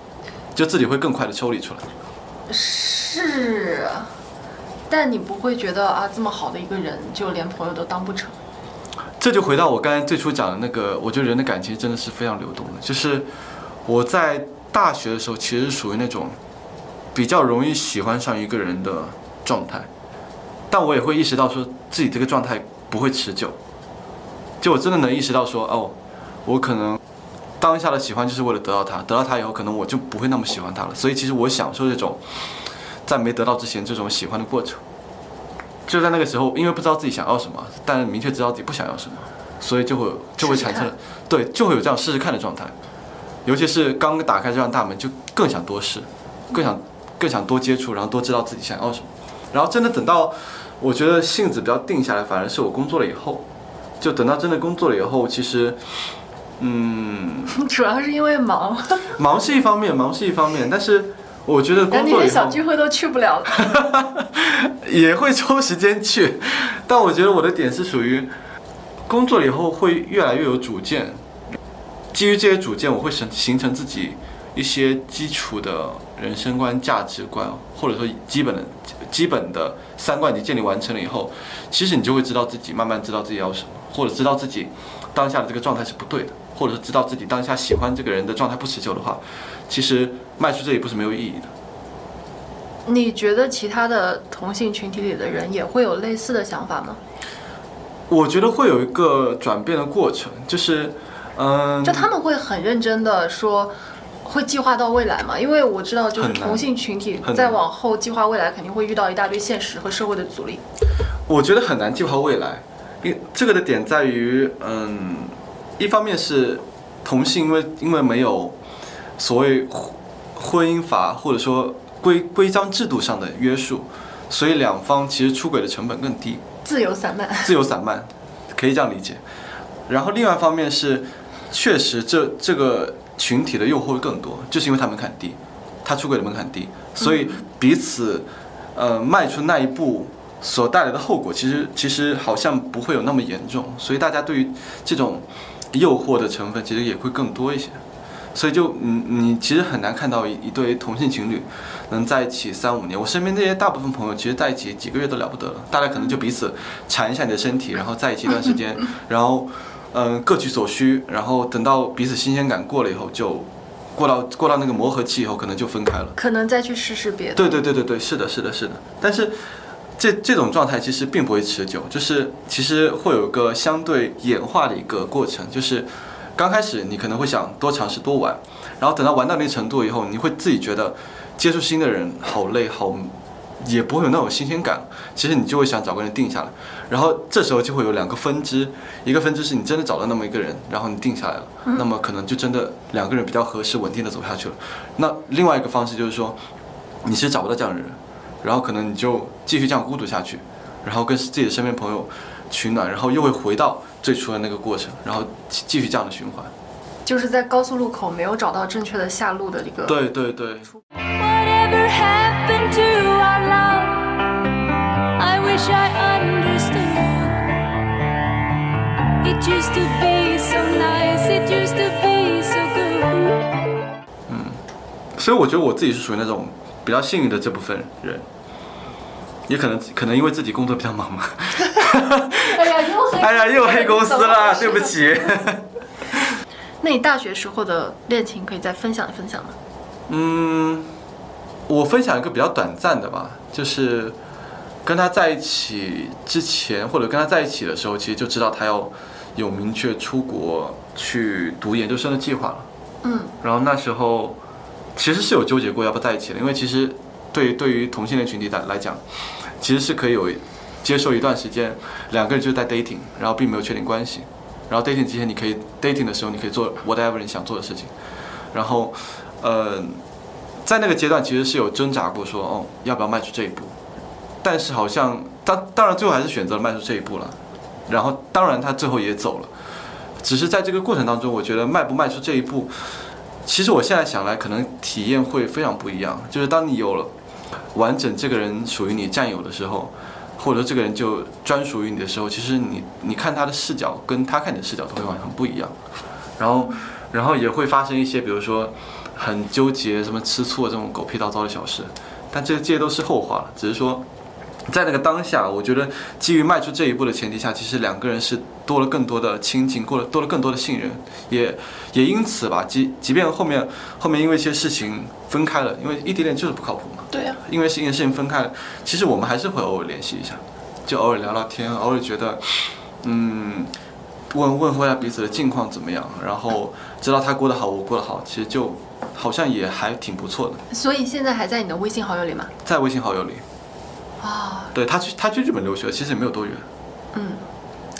Speaker 2: 就自己会更快的抽离出来。
Speaker 1: 是，但你不会觉得啊，这么好的一个人，就连朋友都当不成。
Speaker 2: 这就回到我刚才最初讲的那个，我觉得人的感情真的是非常流动的。就是我在大学的时候，其实属于那种比较容易喜欢上一个人的状态，但我也会意识到说自己这个状态不会持久，就我真的能意识到说，哦，我可能当下的喜欢就是为了得到他，得到他以后，可能我就不会那么喜欢他了。所以其实我享受这种在没得到之前这种喜欢的过程。就在那个时候，因为不知道自己想要什么，但明确知道自己不想要什么，所以就会就会产生对，就会有这样试试看的状态。尤其是刚打开这扇大门，就更想多试，更想更想多接触，然后多知道自己想要什么。然后真的等到我觉得性子比较定下来，反而是我工作了以后，就等到真的工作了以后，其实，嗯，[LAUGHS]
Speaker 1: 主要是因为忙，[LAUGHS]
Speaker 2: 忙是一方面，忙是一方面，但是我觉得工作
Speaker 1: 小聚会都去不了了。[LAUGHS]
Speaker 2: 也会抽时间去，但我觉得我的点是属于工作了以后会越来越有主见，基于这些主见，我会形形成自己一些基础的人生观、价值观，或者说基本的基本的三观已经建立完成了以后，其实你就会知道自己慢慢知道自己要什么，或者知道自己当下的这个状态是不对的，或者是知道自己当下喜欢这个人的状态不持久的话，其实迈出这一步是没有意义的。
Speaker 1: 你觉得其他的同性群体里的人也会有类似的想法吗？
Speaker 2: 我觉得会有一个转变的过程，就是，嗯，
Speaker 1: 就他们会很认真的说，会计划到未来嘛？因为我知道，就是同性群体再往后计划未来，肯定会遇到一大堆现实和社会的阻力。
Speaker 2: 我觉得很难计划未来，因这个的点在于，嗯，一方面是同性，因为因为没有所谓婚婚姻法或者说规规章制度上的约束，所以两方其实出轨的成本更低。
Speaker 1: 自由散漫，
Speaker 2: 自由散漫，可以这样理解。然后另外一方面是，确实这这个群体的诱惑会更多，就是因为他门槛低，他出轨的门槛低，所以彼此呃迈出那一步所带来的后果，其实其实好像不会有那么严重，所以大家对于这种诱惑的成分其实也会更多一些。所以就你你其实很难看到一一对同性情侣能在一起三五年。我身边这些大部分朋友其实在一起几个月都了不得了，大家可能就彼此缠一下你的身体，然后在一起一段时间，[LAUGHS] 然后嗯、各取所需，然后等到彼此新鲜感过了以后，就过到过到那个磨合期以后，可能就分开了。
Speaker 1: 可能再去试试别的。
Speaker 2: 对对对对对，是的，是的，是的。但是这这种状态其实并不会持久，就是其实会有一个相对演化的一个过程，就是刚开始你可能会想多尝试多玩，然后等到玩到那个程度以后，你会自己觉得接触新的人好累好。也不会有那种新鲜感，其实你就会想找个人定下来，然后这时候就会有两个分支，一个分支是你真的找到那么一个人，然后你定下来了，那么可能就真的两个人比较合适，稳定的走下去了。那另外一个方式就是说，你是找不到这样的人，然后可能你就继续这样孤独下去，然后跟自己的身边朋友取暖，然后又会回到最初的那个过程，然后继继续这样的循环。
Speaker 1: 就是在高速路口没有找到正确的下路的一个。
Speaker 2: 对对对
Speaker 10: ，Whatever happened to our love? I wish I understood. It used to be so nice, it used to be so good.
Speaker 2: 所以我觉得我自己是属于那种比较幸运的这部分人，也可能可能因为自己工作比较忙嘛。[LAUGHS]
Speaker 1: 哎呀，又黑。[LAUGHS]
Speaker 2: 哎呀，又黑公司了，对不起。[LAUGHS]
Speaker 1: 那你大学时候的恋情可以再分享分享吗？
Speaker 2: 嗯，我分享一个比较短暂的吧，就是跟他在一起之前，或者跟他在一起的时候，其实就知道他要有明确出国去读研究生的计划了。
Speaker 1: 嗯，
Speaker 2: 然后那时候其实是有纠结过要不要在一起的，因为其实对对于同性恋群体来来讲，其实是可以有接受一段时间，两个人就是在 dating，然后并没有确定关系，然后 dating 之前你可以 dating 的时候你可以做 whatever 你想做的事情，然后呃，在那个阶段其实是有挣扎过说哦要不要迈出这一步，但是好像当当然最后还是选择了迈出这一步了，然后当然他最后也走了。只是在这个过程当中，我觉得迈不迈出这一步，其实我现在想来，可能体验会非常不一样。就是当你有了完整这个人属于你占有的时候，或者说这个人就专属于你的时候，其实你你看他的视角跟他看你的视角都会完全不一样。然后，然后也会发生一些，比如说很纠结、什么吃醋这种狗屁倒灶的小事，但这这些都是后话了。只是说，在那个当下，我觉得基于迈出这一步的前提下，其实两个人是多了更多的亲近，过了多了更多的信任，也也因此吧，即即便后面后面因为一些事情分开了，因为异地恋就是不靠谱嘛，
Speaker 1: 对呀、
Speaker 2: 因为是一件事情分开了，其实我们还是会偶尔联系一下，就偶尔聊聊天，偶尔觉得，嗯，问问候一下彼此的近况怎么样，然后知道他过得好，我过得好，其实就好像也还挺不错的。
Speaker 1: 所以现在还在你的微信好友里吗？
Speaker 2: 在微信好友里，
Speaker 1: 啊，
Speaker 2: 对他去他去日本留学，其实也没有多远。
Speaker 1: 嗯，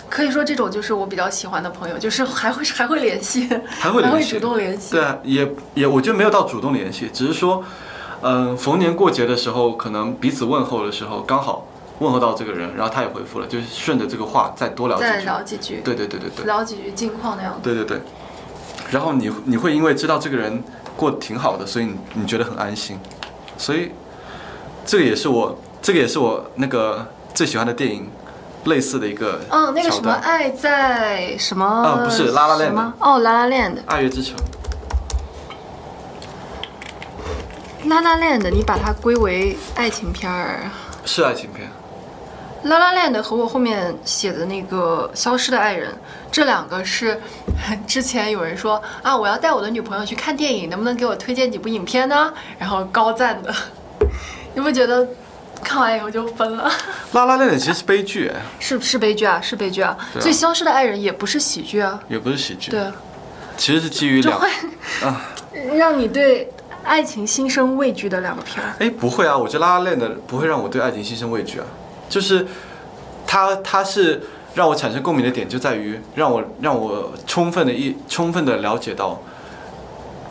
Speaker 1: 可以说这种就是我比较喜欢的朋友，就是还会还会联系，
Speaker 2: 还会联系 [LAUGHS]
Speaker 1: 主动联系。
Speaker 2: 对啊，也也我觉得没有到主动联系，只是说，嗯、逢年过节的时候，可能彼此问候的时候，刚好问候到这个人，然后他也回复了，就是顺着这个话再多聊几
Speaker 1: 再
Speaker 2: 句。
Speaker 1: 聊几句，
Speaker 2: 对对对对对。
Speaker 1: 聊几句近况那样子。
Speaker 2: 对对对，然后你你会因为知道这个人过得挺好的，所以你你觉得很安心，所以这个也是我这个也是我那个最喜欢的电影类似的一个
Speaker 1: 嗯，那个什么爱在什么？
Speaker 2: 啊不是拉拉链？
Speaker 1: 哦，拉拉链的，
Speaker 2: 爱乐之城》。
Speaker 1: 拉拉链的，你把它归为爱情片儿。
Speaker 2: 是爱情片，
Speaker 1: 拉拉链的和我后面写的那个《消失的爱人》，这两个是 [LAUGHS] 之前有人说啊，我要带我的女朋友去看电影，能不能给我推荐几部影片呢？然后高赞的，[LAUGHS] 你不觉得 [LAUGHS] 看完以后就分了？
Speaker 2: 拉拉链的其实是悲剧，哎。
Speaker 1: 是是悲剧啊，是悲剧啊。
Speaker 2: 啊。
Speaker 1: 所以《消失的爱人》也不是喜剧啊，
Speaker 2: 也不是喜剧，
Speaker 1: 对，
Speaker 2: 其实是基于两啊，[LAUGHS]
Speaker 1: 让你对爱情心生畏惧的两个片儿。
Speaker 2: 哎不会啊，我觉得拉拉链的不会让我对爱情心生畏惧啊，就是它它是让我产生共鸣的点就在于让我让我充分的一充分的了解到，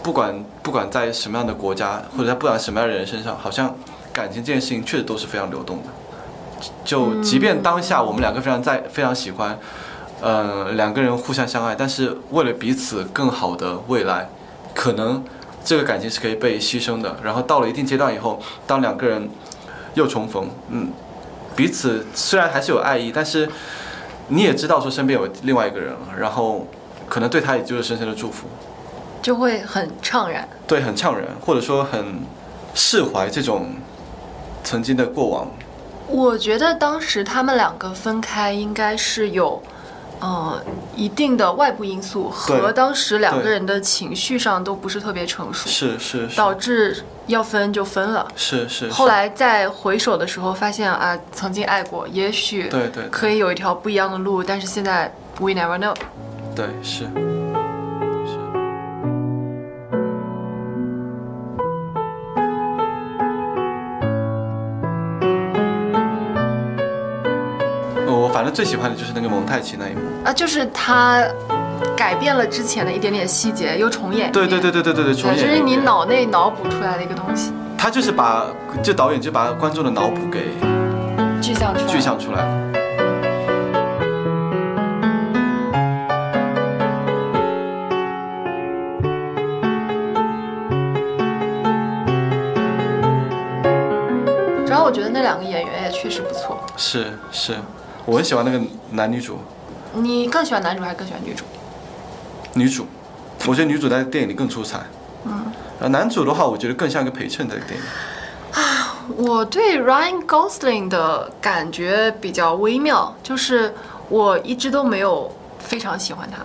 Speaker 2: 不管不管在什么样的国家或者在不管什么样的人身上，好像感情这件事情确实都是非常流动的。就即便当下我们两个非常在非常喜欢，呃，两个人互相相爱，但是为了彼此更好的未来，可能这个感情是可以被牺牲的。然后到了一定阶段以后，当两个人又重逢，嗯，彼此虽然还是有爱意，但是你也知道说身边有另外一个人了，然后可能对他也就是深深的祝福，
Speaker 1: 就会很怅然。
Speaker 2: 对，很怅然，或者说很释怀这种曾经的过往。
Speaker 1: 我觉得当时他们两个分开应该是有，呃，一定的外部因素和当时两个人的情绪上都不是特别成熟，
Speaker 2: 是是是
Speaker 1: 导致要分就分了。
Speaker 2: 是是，
Speaker 1: 后来在回首的时候发现啊，曾经爱过，也许
Speaker 2: 对对对
Speaker 1: 可以有一条不一样的路，但是现在 we never know。
Speaker 2: 对是。反正最喜欢的就是那个蒙太奇那一幕。
Speaker 1: 啊，就是他改变了之前的一点点细节，又重演。
Speaker 2: 对对对对对对对，重
Speaker 1: 演。就是你脑内脑补出来的一个东西，
Speaker 2: 他就是把这导演就把观众的脑补给
Speaker 1: 具象出来。
Speaker 2: 具象出来了。
Speaker 1: 主要我觉得那两个演员也确实不错。
Speaker 2: 是是，我很喜欢那个男女主，
Speaker 1: 你更喜欢男主还是更喜欢女主？
Speaker 2: 女主，我觉得女主在电影里更出彩。
Speaker 1: 嗯，
Speaker 2: 啊，男主的话，我觉得更像一个陪衬的电影。
Speaker 1: 啊我对 Ryan Gosling 的感觉比较微妙，就是我一直都没有非常喜欢他，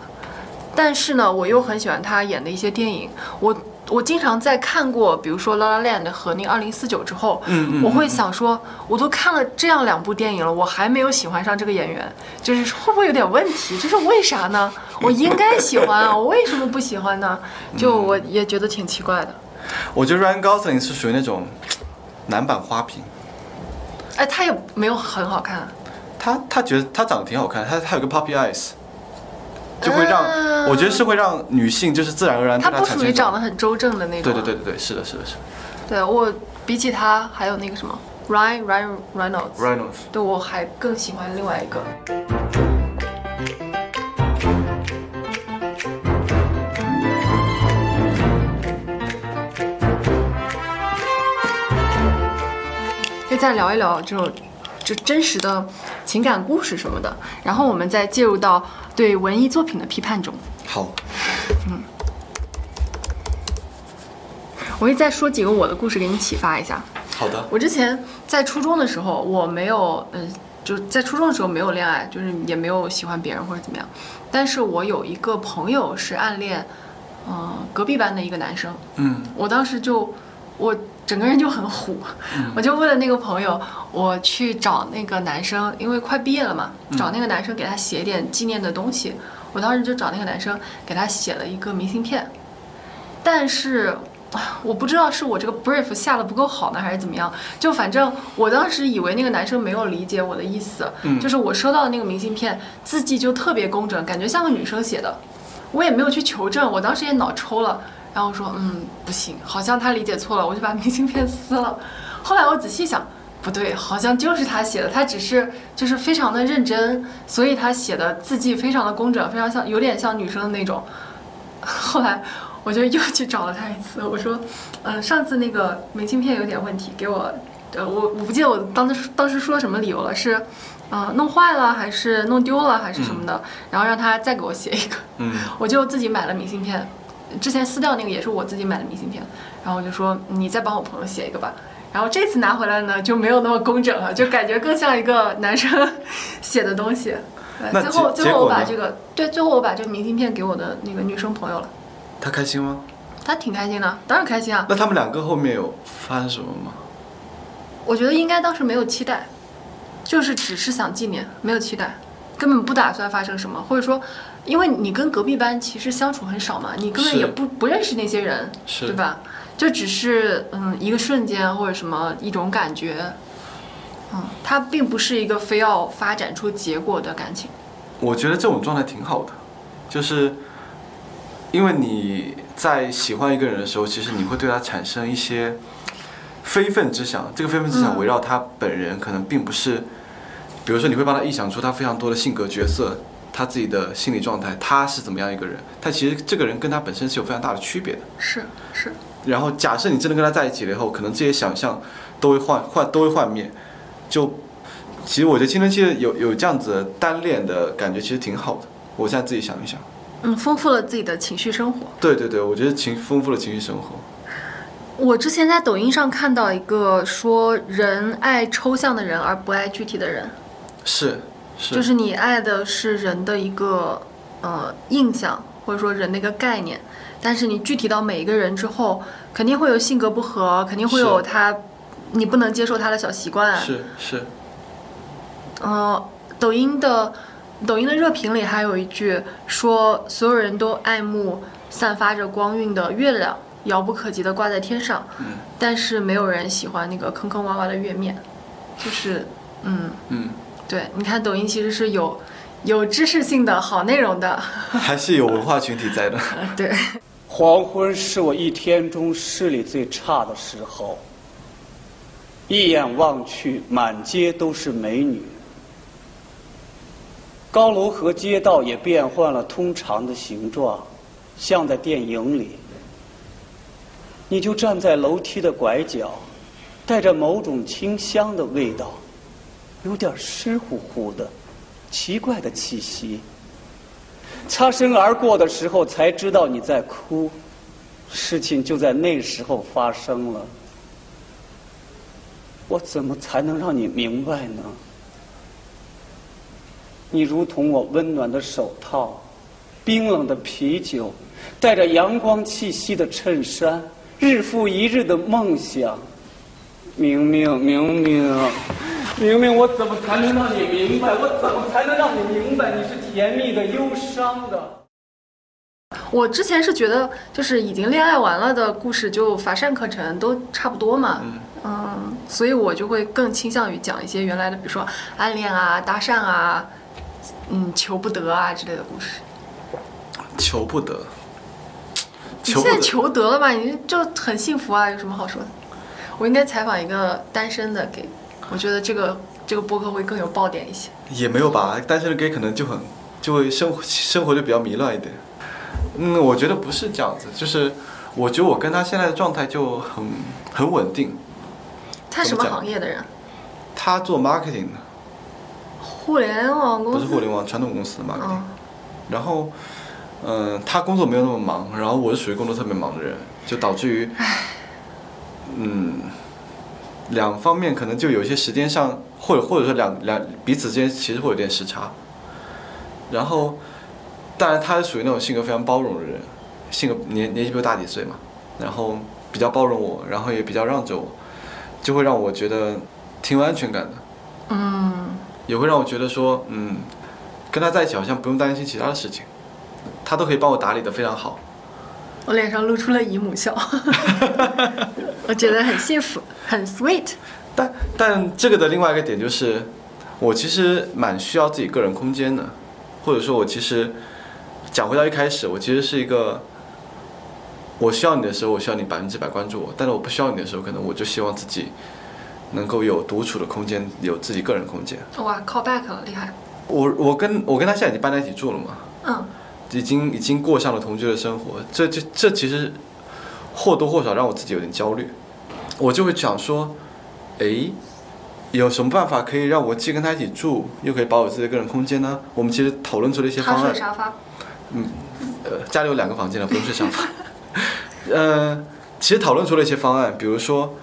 Speaker 1: 但是呢，我又很喜欢他演的一些电影。我我经常在看过，比如说《La La Land》和那个《二零四九》之后，
Speaker 2: 嗯嗯
Speaker 1: 我会想说，我都看了这样两部电影了，我还没有喜欢上这个演员，就是会不会有点问题？就是为啥呢？我应该喜欢啊，[LAUGHS] 我为什么不喜欢呢？就我也觉得挺奇怪的。
Speaker 2: 我觉得 Ryan Gosling 是属于那种男版花瓶，
Speaker 1: 哎，他也没有很好看。
Speaker 2: 他他觉得他长得挺好看，他他有个 puppy eyes，就会让、我觉得是会让女性就是自然而然对
Speaker 1: 他不属于长得很周正的那种。
Speaker 2: 对对对对对，是的是的是的
Speaker 1: 对我比起她还有那个什么 Ryan Ryan
Speaker 2: Reynolds，，Reynolds。
Speaker 1: 对我还更喜欢另外一个。可以再聊一聊这种就真实的情感故事什么的，然后我们再介入到对文艺作品的批判中。
Speaker 2: 好，嗯
Speaker 1: 我会再说几个我的故事给你启发一下。
Speaker 2: 好的，
Speaker 1: 我之前在初中的时候，我没有，嗯、就在初中的时候没有恋爱，就是也没有喜欢别人或者怎么样。但是我有一个朋友是暗恋，嗯、隔壁班的一个男生。
Speaker 2: 嗯
Speaker 1: 我当时就，我整个人就很虎，我就问了那个朋友，我去找那个男生，因为快毕业了嘛，找那个男生给他写一点纪念的东西。我我当时就找那个男生给他写了一个明信片，但是。啊我不知道是我这个 brief 下的不够好呢，还是怎么样。就反正我当时以为那个男生没有理解我的意思，
Speaker 2: 嗯
Speaker 1: 就是我收到的那个明信片字迹就特别工整，感觉像个女生写的。我也没有去求证，我当时也脑抽了，然后我说嗯不行，好像他理解错了，我就把明信片撕了。后来我仔细想，不对，好像就是他写的，他只是就是非常的认真，所以他写的字迹非常的工整，非常像有点像女生的那种。后来我就又去找了他一次，我说，嗯、上次那个明信片有点问题，给我，呃，我我不记得我当时当时说什么理由了，是，呃，弄坏了还是弄丢了还是什么的，然后让他再给我写一个，
Speaker 2: 嗯，
Speaker 1: 我就自己买了明信片，之前撕掉那个也是我自己买的明信片，然后我就说你再帮我朋友写一个吧。然后这次拿回来呢，就没有那么工整了，就感觉更像一个男生 [LAUGHS] 写的东西。对最后最后我把这个对，最后我把这个明信片给我的那个女生朋友了，
Speaker 2: 她开心吗？
Speaker 1: 她挺开心的，当然开心啊。
Speaker 2: 那他们两个后面有发生什么吗？
Speaker 1: 我觉得应该当时没有期待，就是只是想纪念，没有期待，根本不打算发生什么，或者说，因为你跟隔壁班其实相处很少嘛，你根本也不不认识那些人，
Speaker 2: 是
Speaker 1: 对吧？就只是嗯一个瞬间或者什么一种感觉，嗯，它并不是一个非要发展出结果的感情。
Speaker 2: 我觉得这种状态挺好的，就是因为你在喜欢一个人的时候，其实你会对他产生一些非分之想。这个非分之想
Speaker 1: 嗯
Speaker 2: 围绕他本人，可能并不是，比如说你会帮他臆想出他非常多的性格角色，他自己的心理状态，他是怎么样一个人。他其实这个人跟他本身是有非常大的区别的。
Speaker 1: 是是，
Speaker 2: 然后假设你真的跟他在一起了以后，可能这些想象都会幻幻都会幻灭。就其实我觉得青春期的有有这样子单恋的感觉，其实挺好的。我现在自己想一想，
Speaker 1: 嗯，丰富了自己的情绪生活。
Speaker 2: 对对对，我觉得情丰富了情绪生活。
Speaker 1: 我之前在抖音上看到一个说，人爱抽象的人而不爱具体的人。
Speaker 2: 是是，
Speaker 1: 就是你爱的是人的一个呃印象，或者说人的一个概念，但是你具体到每一个人之后，肯定会有性格不合，肯定会有他你不能接受他的小习惯。
Speaker 2: 是是，
Speaker 1: 呃，抖音的抖音的热评里还有一句说，所有人都爱慕散发着光晕的月亮，遥不可及的挂在天上，
Speaker 2: 嗯。
Speaker 1: 但是没有人喜欢那个坑坑洼洼的月面，就是嗯。
Speaker 2: 嗯，
Speaker 1: 对，你看抖音其实是有有知识性的好内容的，[LAUGHS]
Speaker 2: 还是有文化群体在的。
Speaker 1: 对。
Speaker 11: 黄昏是我一天中视力最差的时候，一眼望去，满街都是美女。高楼和街道也变换了通常的形状，像在电影里。你就站在楼梯的拐角，带着某种清香的味道，有点湿乎乎的，奇怪的气息。擦身而过的时候，才知道你在哭，事情就在那时候发生了。我怎么才能让你明白呢？你如同我温暖的手套，冰冷的啤酒，带着阳光气息的衬衫，日复一日的梦想。明明明明，明明，我怎么才能让你明白？我怎么才能让你明白你是甜蜜的、忧伤的？
Speaker 1: 我之前是觉得，就是已经恋爱完了的故事就乏善可陈，都差不多嘛。嗯所以我就会更倾向于讲一些原来的，比如说暗恋啊、搭讪啊、嗯求不得啊之类的故事。
Speaker 2: 求不得，
Speaker 1: 你现在
Speaker 2: 求得。
Speaker 1: 求得了吧？你就很幸福啊，有什么好说的？我应该采访一个单身的 gay，，我觉得这个这个播客会更有爆点一些。
Speaker 2: 也没有吧，单身的 gay 可能就很就会生活生活就比较糜烂一点。嗯，我觉得不是这样子，就是我觉得我跟他现在的状态就很很稳定。
Speaker 1: 他什么行业的人？
Speaker 2: 他做 marketing 的，
Speaker 1: 互联网公司？
Speaker 2: 不是互联网传统公司的 marketing。
Speaker 1: 嗯
Speaker 2: 然后，嗯、他工作没有那么忙，然后我是属于工作特别忙的人，就导致于，嗯，两方面可能就有一些时间上，或者或者说两两彼此之间其实会有点时差。然后，当然他是属于那种性格非常包容的人，性格年年纪比我大几岁嘛，然后比较包容我，然后也比较让着我，就会让我觉得挺有安全感的。
Speaker 1: 嗯，
Speaker 2: 也会让我觉得说，嗯，跟他在一起好像不用担心其他的事情。他都可以帮我打理的非常好。
Speaker 1: 我脸上露出了姨母笑，[LAUGHS] 我觉得很幸福，很 sweet。
Speaker 2: 但但这个的另外一个点就是，我其实蛮需要自己个人空间的，或者说我其实讲回到一开始，我其实是一个，我需要你的时候，我需要你百分之百关注我，但是我不需要你的时候，可能我就希望自己能够有独处的空间，有自己个人空间。
Speaker 1: 哇，call back 了，厉害。
Speaker 2: 我我跟我跟他现在已经搬在一起住了嘛，
Speaker 1: 嗯，
Speaker 2: 已经已经过上了同居的生活，这这这其实或多或少让我自己有点焦虑，我就会想说，诶，有什么办法可以让我既跟他一起住，又可以保有自己的个人空间呢？我们其实讨论出了一些方案，
Speaker 1: 睡沙发，
Speaker 2: 呃，家里有两个房间了，不用睡沙发。[LAUGHS] 呃，其实讨论出了一些方案，比如说，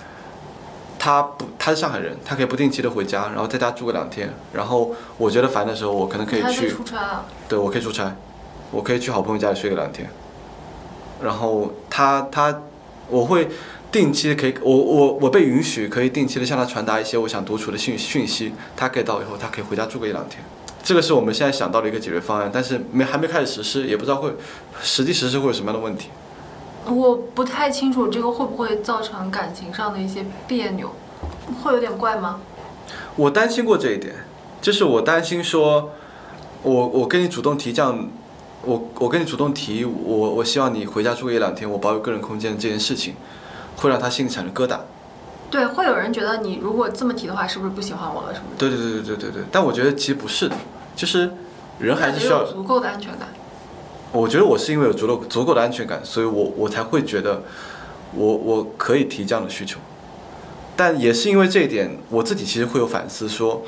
Speaker 2: 他不，他是上海人，他可以不定期的回家，然后在家住个两天，然后我觉得烦的时候，我可能可以去，
Speaker 1: 出差啊。
Speaker 2: 对我可以出差，我可以去好朋友家里睡个两天，然后他他我会定期可以，我我我被允许可以定期的向他传达一些我想独处的讯讯息，他 get 到以后，他可以回家住个一两天。这个是我们现在想到的一个解决方案，但是没还没开始实施，也不知道会实际实施会有什么样的问题。
Speaker 1: 我不太清楚这个会不会造成感情上的一些别扭，会有点怪吗？
Speaker 2: 我担心过这一点，就是我担心说，我我跟你主动提这样，我我跟你主动提，我我希望你回家住个一两天，我保有个人空间这件事情，会让他心里产生疙瘩。
Speaker 1: 对，会有人觉得你如果这么提的话，是不是不喜欢我了什么的？
Speaker 2: 对对对对对对对，但我觉得其实不是的，就是人还是需要，
Speaker 1: 足够的安全感。
Speaker 2: 我觉得我是因为有足够足够的安全感，所以我我才会觉得我我可以提这样的需求，但也是因为这一点，我自己其实会有反思说，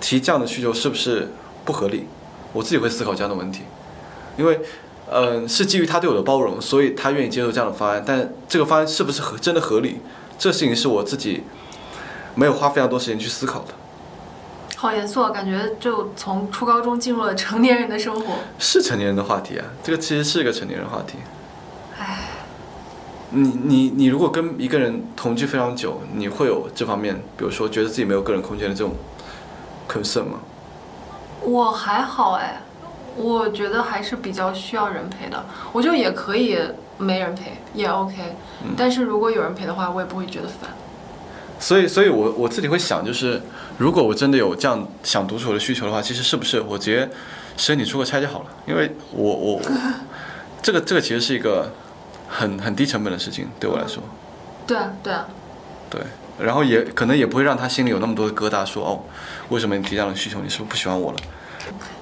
Speaker 2: 提这样的需求是不是不合理？我自己会思考这样的问题，因为，嗯、是基于他对我的包容，所以他愿意接受这样的方案，但这个方案是不是合真的合理？这事情是我自己没有花非常多时间去思考的。
Speaker 1: 好严肃啊，感觉就从初高中进入了成年人的生活。
Speaker 2: 是成年人的话题啊，这个其实是一个成年人话题。
Speaker 1: 唉，
Speaker 2: 你你你如果跟一个人同居非常久，你会有这方面，比如说觉得自己没有个人空间的这种 concern 吗？
Speaker 1: 我还好哎，我觉得还是比较需要人陪的。我就也可以没人陪，也 OK。但是如果有人陪的话，我也不会觉得烦。
Speaker 2: 所以，所以我我自己会想，就是如果我真的有这样想独处的需求的话，其实是不是我直接申请出个差就好了？因为我我我 [LAUGHS] 这个这个其实是一个很很低成本的事情，对我来说，
Speaker 1: 对啊，对啊，
Speaker 2: 对。然后也可能也不会让他心里有那么多的疙瘩，说哦，为什么你提这样的需求？你是不是不喜欢我了？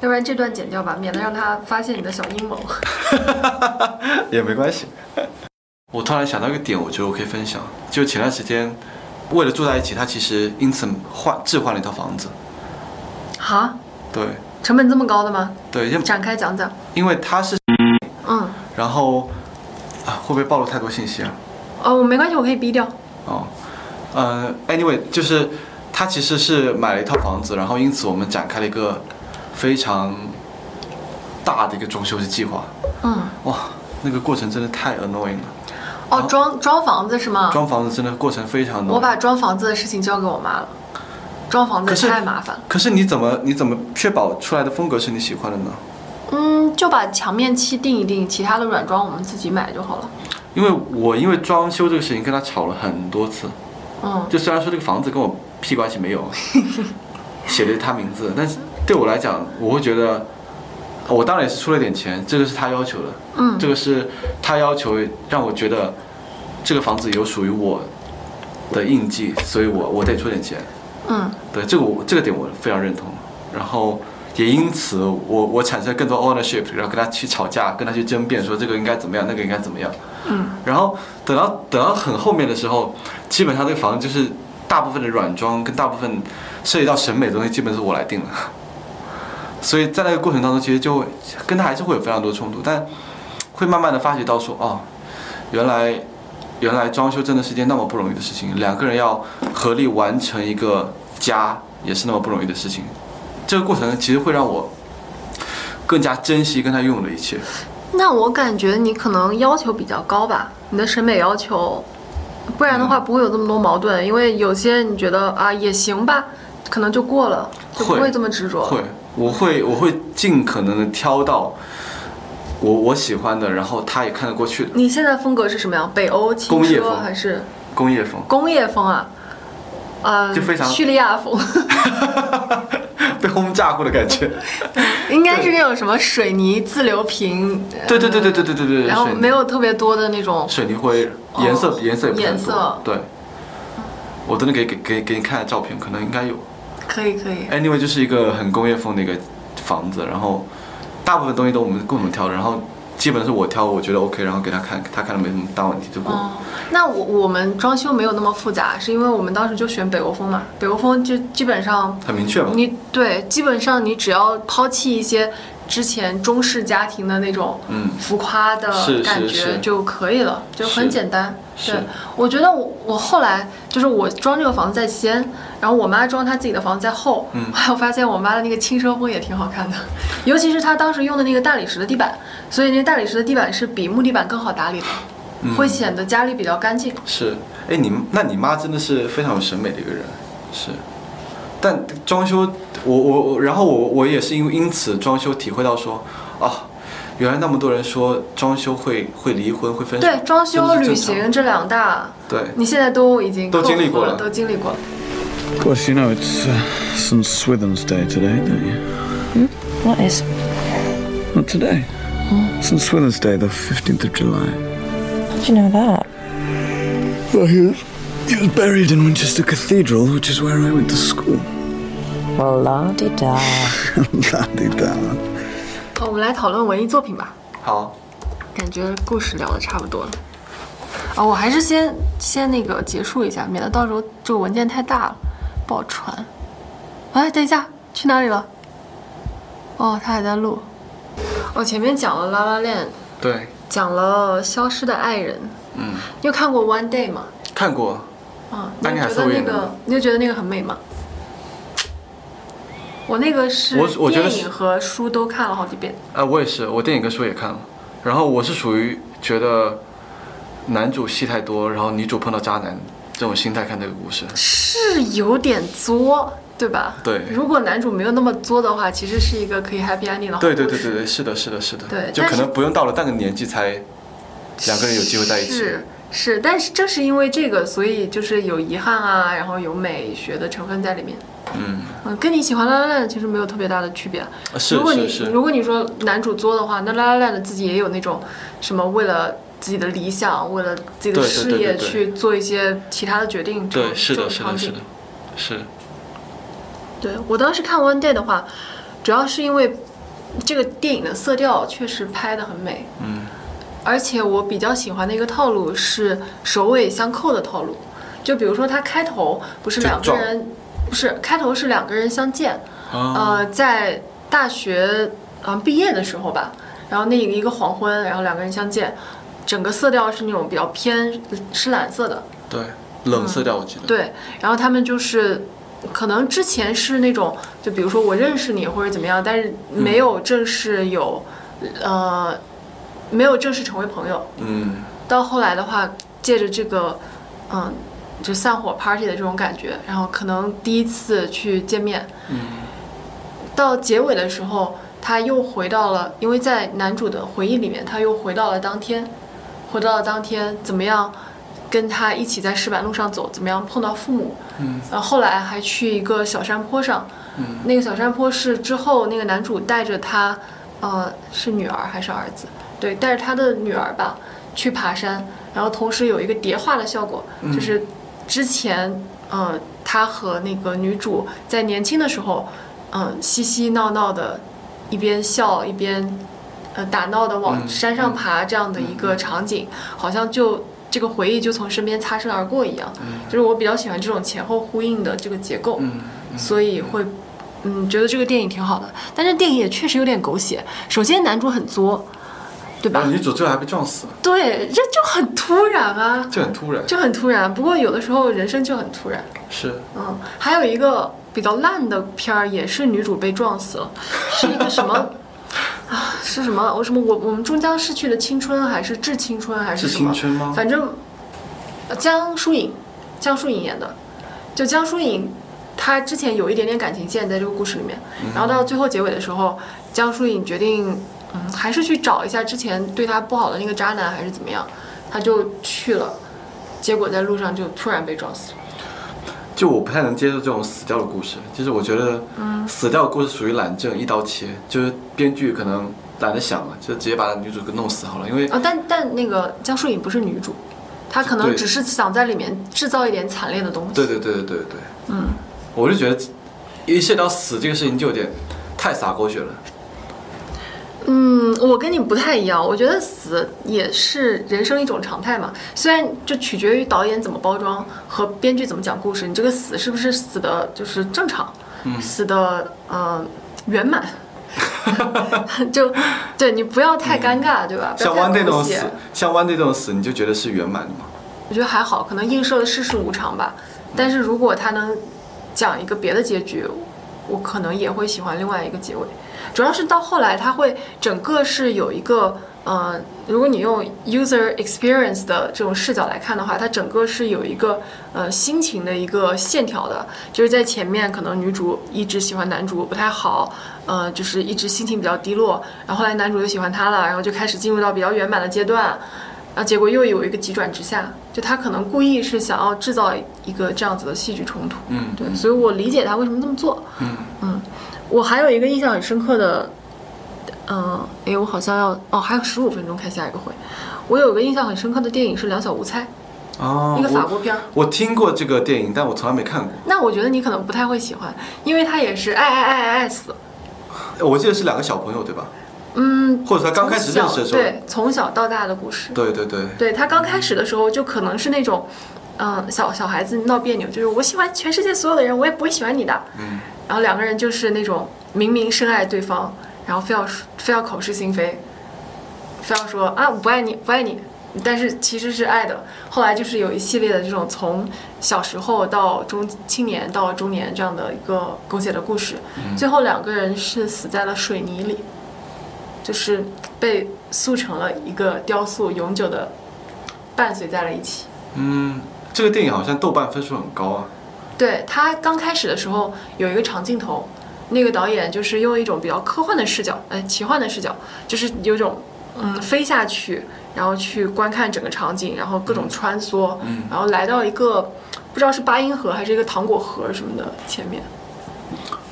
Speaker 1: 要不然这段剪掉吧，免得让他发现你的小阴谋。[LAUGHS]
Speaker 2: 也没关系。我突然想到一个点，我觉得我可以分享，就前段时间，为了住在一起，他其实因此换置换了一套房子。
Speaker 1: 哈，
Speaker 2: 对
Speaker 1: 成本这么高的吗？
Speaker 2: 对，因
Speaker 1: 展开讲讲。
Speaker 2: 因为他是，
Speaker 1: 嗯，[LAUGHS]
Speaker 2: 然后啊，会不会暴露太多信息啊？
Speaker 1: 哦，没关系，我可以逼掉。
Speaker 2: 哦，呃，anyway，就是他其实是买了一套房子，然后因此我们展开了一个非常大的一个装修的计划。
Speaker 1: 嗯，
Speaker 2: 哇，那个过程真的太 annoying 了。
Speaker 1: 哦，装装房子是吗？
Speaker 2: 装房子真的过程非常 annoying。
Speaker 1: 我把装房子的事情交给我妈了，装房子太麻烦。
Speaker 2: 可是你怎么你怎么确保出来的风格是你喜欢的呢？
Speaker 1: 嗯，就把墙面漆定一定，其他的软装我们自己买就好了。
Speaker 2: 因为我因为装修这个事情跟他吵了很多次，
Speaker 1: 嗯，
Speaker 2: 就虽然说这个房子跟我屁关系没有，[LAUGHS] 写的是他名字，但是对我来讲，我会觉得，我当然也是出了点钱，这个是他要求的，
Speaker 1: 嗯
Speaker 2: 这个是他要求让我觉得这个房子有属于我的印记，所以我我得出点钱，
Speaker 1: 嗯，
Speaker 2: 对这个我这个点我非常认同，然后也因此我我产生更多 ownership，然后跟他去吵架，跟他去争辩，说这个应该怎么样，那个应该怎么样。
Speaker 1: 嗯，
Speaker 2: 然后等到等到很后面的时候，基本上这个房子就是大部分的软装跟大部分涉及到审美的东西，基本是我来定的。所以在那个过程当中，其实就会跟他还是会有非常多冲突，但会慢慢的发觉到说，哦，原来原来装修真的是件那么不容易的事情，两个人要合力完成一个家，也是那么不容易的事情。这个过程其实会让我更加珍惜跟他拥有的一切。
Speaker 1: 那我感觉你可能要求比较高吧，你的审美要求，不然的话不会有这么多矛盾。因为有些你觉得啊也行吧，可能就过了，就不
Speaker 2: 会
Speaker 1: 会这么执着。
Speaker 2: 会，我会我会尽可能的挑到我我喜欢的，然后他也看得过去的
Speaker 1: 你现在风格是什么样？北欧
Speaker 2: 风
Speaker 1: 还是
Speaker 2: 工业风，
Speaker 1: 工业风啊？呃，
Speaker 2: 就非常
Speaker 1: 叙利亚风，[LAUGHS]
Speaker 2: 被轰炸过的感觉。[LAUGHS]
Speaker 1: 应该是那种什么水泥自流平，
Speaker 2: 对对对对对对对对，
Speaker 1: 然后没有特别多的那种
Speaker 2: 水泥灰，颜色
Speaker 1: 哦
Speaker 2: 颜色
Speaker 1: 颜色。
Speaker 2: 对，我等的给给给给你看下照片，可能应该有。
Speaker 1: 可以可以
Speaker 2: ，Anyway，就是一个很工业风的一个房子，然后大部分东西都我们共同挑的，然后基本是我挑，我觉得 OK，然后给他看，他看了没什么大问题就过。
Speaker 1: 哦，那我我们装修没有那么复杂，是因为我们当时就选北欧风嘛，北欧风就基本上
Speaker 2: 很明确嘛。
Speaker 1: 你对，基本上你只要抛弃一些之前中式家庭的那种
Speaker 2: 嗯。
Speaker 1: 浮夸的感觉就可以了，就很简单。对，我觉得我我后来就是我装这个房子在先，然后我妈装她自己的房子在后，
Speaker 2: 嗯。[LAUGHS]
Speaker 1: 还有发现我妈的那个轻奢风也挺好看的，[LAUGHS] 尤其是她当时用的那个大理石的地板，所以那个大理石的地板是比木地板更好打理的，
Speaker 2: 嗯。
Speaker 1: 会显得家里比较干净。
Speaker 2: 是，哎，你那你妈真的是非常有审美的一个人，是。但装修，我我我，然后我我也是因为因此装修体会到说，啊，原来那么多人说装修会会离婚会分手，
Speaker 1: 对，装修、旅行这两大，
Speaker 2: 对，
Speaker 1: 你现在都已经
Speaker 2: 都经历过了
Speaker 1: 都经历过了。
Speaker 3: Of course, you know it's uh, St. Swithin's Day today, don't you?
Speaker 4: What is?
Speaker 3: Not today. St. Swithin's Day, the fifteenth of July.
Speaker 4: How do you know that?
Speaker 3: Well, he was, he was buried in Winchester Cathedral, which is where I went to school.
Speaker 4: Well, la di da. [LAUGHS]
Speaker 3: La-di-da.
Speaker 1: 我们来讨论文艺作品吧。
Speaker 2: 好，
Speaker 1: 感觉故事聊的差不多了。啊、我还是先先那个结束一下，免得到时候这个文件太大了，不好传。哎，等一下，去哪里了？哦，他还在录。哦，前面讲了《拉拉链》，
Speaker 2: 对，
Speaker 1: 讲了《消失的爱人》。
Speaker 2: 嗯，
Speaker 1: 你有看过《One Day》吗？
Speaker 2: 看过，
Speaker 1: 啊，你觉得那个，你就觉得那个很美吗？我那个是
Speaker 2: 我我觉得
Speaker 1: 电影和书都看了好几遍。
Speaker 2: 呃，我也是，我电影跟书也看了，然后我是属于觉得男主戏太多，然后女主碰到渣男这种心态看这个故事。
Speaker 1: 是有点作，对吧？
Speaker 2: 对
Speaker 1: 如果男主没有那么作的话，其实是一个可以 happy ending 的好
Speaker 2: 对对对对对，是的，是的，是的，
Speaker 1: 对
Speaker 2: 就可能不用到了那个年纪才两个人有机会在一起。
Speaker 1: 是是，但是正是因为这个，所以就是有遗憾啊，然后有美学的成分在里面。
Speaker 2: 嗯，
Speaker 1: 嗯，跟你喜欢拉拉烂其实没有特别大的区别。
Speaker 2: 啊是
Speaker 1: 如果你
Speaker 2: 是是
Speaker 1: 如果你说男主作的话，那拉拉烂的自己也有那种什么为了自己的理想，为了自己的事业去做一些其他的决定。
Speaker 2: 对，是的，是的，是的，是。
Speaker 1: 对我当时看《One Day》的话，主要是因为这个电影的色调确实拍得很美，
Speaker 2: 嗯，
Speaker 1: 而且我比较喜欢的一个套路是首尾相扣的套路。就比如说，它开头不是两个人，不是开头是两个人相见，
Speaker 2: 啊。
Speaker 1: 呃，在大学啊、呃毕业的时候吧，然后那一个黄昏，然后两个人相见，整个色调是那种比较偏深蓝色的，
Speaker 2: 对，冷色调我记得。
Speaker 1: 对，然后他们就是，可能之前是那种，就比如说我认识你或者怎么样，但是没有正式有，呃，没有正式成为朋友。
Speaker 2: 嗯，
Speaker 1: 到后来的话，借着这个，嗯，就散伙 party 的这种感觉，然后可能第一次去见面，
Speaker 2: 嗯，
Speaker 1: 到结尾的时候，他又回到了，因为在男主的回忆里面，他又回到了当天，回到了当天，怎么样跟他一起在石板路上走，怎么样碰到父母，
Speaker 2: 嗯，
Speaker 1: 然后后来还去一个小山坡上，
Speaker 2: 嗯，
Speaker 1: 那个小山坡是之后那个男主带着他，呃，是女儿还是儿子？对，带着他的女儿吧去爬山，然后同时有一个叠化的效果，
Speaker 2: 嗯
Speaker 1: 就是之前呃他和那个女主在年轻的时候，嗯、嬉嬉闹闹的，一边笑一边呃打闹的往
Speaker 2: 嗯
Speaker 1: 山上爬这样的一个场景，好像就。这个回忆就从身边擦身而过一样，就是我比较喜欢这种前后呼应的这个结构，
Speaker 2: 嗯
Speaker 1: 所以会，嗯，觉得这个电影挺好的。但是电影也确实有点狗血。首先男主很作，对吧？
Speaker 2: 女主最后还被撞死了，
Speaker 1: 对，这就很突然啊，
Speaker 2: 就很突然。
Speaker 1: 就很突然。不过有的时候人生就很突然。
Speaker 2: 是，
Speaker 1: 嗯，还有一个比较烂的片儿，也是女主被撞死了，[LAUGHS] 是一个什么啊？是什么？我什么？我我们终将逝去的青春，还是致青春，还是
Speaker 2: 是
Speaker 1: 什么？
Speaker 2: 青春吗？
Speaker 1: 反正呃江疏影，江疏影演的，就江疏影，她之前有一点点感情线在这个故事里面，然后到最后结尾的时候，江疏影决定嗯，还是去找一下之前对他不好的那个渣男，还是怎么样，他就去了，结果在路上就突然被撞死了。
Speaker 2: 就我不太能接受这种死掉的故事，就是我觉得
Speaker 1: 嗯
Speaker 2: 死掉的故事属于懒政一刀切，就是编剧可能懒得想了，就直接把女主给弄死好了，因为
Speaker 1: 啊，但但那个江疏影不是女主，她可能只是想在里面制造一点惨烈的东西。
Speaker 2: 对对对对对对，
Speaker 1: 嗯，
Speaker 2: 我就觉得一涉及到死这个事情就有点太洒狗血了。
Speaker 1: 嗯，我跟你不太一样，我觉得死也是人生一种常态嘛。虽然就取决于导演怎么包装和编剧怎么讲故事，你这个死是不是死的就是正常，
Speaker 2: 嗯
Speaker 1: 死的呃圆满，[LAUGHS] [LAUGHS] 就对你不要太尴尬，对吧？
Speaker 2: 像
Speaker 1: 太
Speaker 2: One Day 这种死，像 Day 这种死，你就觉得是圆满的吗？
Speaker 1: 我觉得还好，可能映射了世事无常吧。但是如果他能讲一个别的结局，我可能也会喜欢另外一个结尾。主要是到后来，他会整个是有一个，呃，如果你用 user experience 的这种视角来看的话，它整个是有一个呃心情的一个线条的。就是在前面，可能女主一直喜欢男主不太好，呃，就是一直心情比较低落，然后后来男主就喜欢她了，然后就开始进入到比较圆满的阶段。然后结果又有一个急转直下，就他可能故意是想要制造一个这样子的戏剧冲突。
Speaker 2: 嗯，
Speaker 1: 对，所以我理解他为什么这么做。
Speaker 2: 嗯
Speaker 1: 嗯，我还有一个印象很深刻的，嗯、哎，我好像要哦，还有十五分钟开下一个会。我有个印象很深刻的电影是《两小无猜》，
Speaker 2: 哦，
Speaker 1: 一个法国片儿。
Speaker 2: 我听过这个电影，但我从来没看过。
Speaker 1: 那我觉得你可能不太会喜欢，因为他也是爱爱爱爱爱死。
Speaker 2: 我记得是两个小朋友对吧？
Speaker 1: 嗯，
Speaker 2: 或者他刚开始认识的时候，
Speaker 1: 对，从小到大的故事。
Speaker 2: 对对对
Speaker 1: 对他刚开始的时候，就可能是那种，嗯、小小孩子闹别扭，就是我喜欢全世界所有的人，我也不会喜欢你的。
Speaker 2: 嗯，
Speaker 1: 然后两个人就是那种明明深爱对方，然后非要说非要口是心非，非要说啊我不爱你不爱你，但是其实是爱的。后来就是有一系列的这种从小时候到中青年到中年这样的一个狗血的故事，
Speaker 2: 嗯
Speaker 1: 最后两个人是死在了水泥里。就是被塑成了一个雕塑，永久的伴随在了一起。
Speaker 2: 嗯，这个电影好像豆瓣分数很高啊。
Speaker 1: 对他刚开始的时候有一个长镜头，那个导演就是用一种比较科幻的视角，哎，奇幻的视角，就是有种嗯飞下去，然后去观看整个场景，然后各种穿梭，
Speaker 2: 嗯
Speaker 1: 然后来到一个不知道是八音盒还是一个糖果盒什么的前面。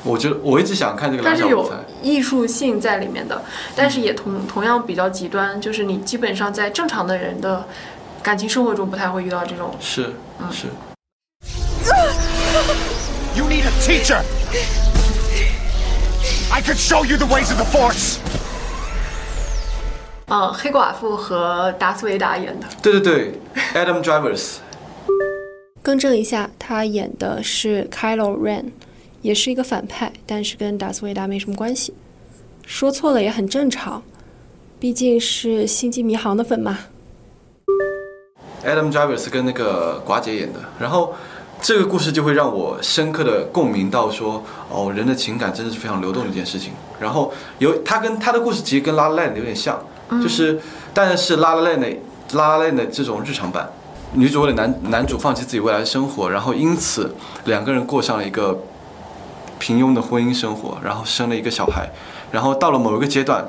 Speaker 2: 我觉得我一直想看这个
Speaker 1: 但是有。艺术性在里面的，但是也同同样比较极端，就是你基本上在正常的人的感情生活中不太会遇到这种。
Speaker 2: 是嗯是，[LAUGHS]
Speaker 12: You need a teacher! I could show you the ways of the Force!
Speaker 1: 嗯，黑寡妇和达斯维达演的。
Speaker 2: 对对对，Adam Drivers。[LAUGHS]
Speaker 1: 更正一下，他演的是 Kylo Ren，也是一个反派，但是跟达斯维达没什么关系。说错了也很正常，毕竟是星际迷航的粉嘛。
Speaker 2: Adam Driver 是跟那个寡姐演的，然后这个故事就会让我深刻的共鸣到说，哦，人的情感真的是非常流动的一件事情。然后有他跟他的故事其实跟《拉拉 La Land》有点像，就是但是《拉拉 Land》的《La La Land》的这种日常版，女主为了男男主放弃自己未来的生活，然后因此两个人过上了一个平庸的婚姻生活，然后生了一个小孩，然后到了某一个阶段，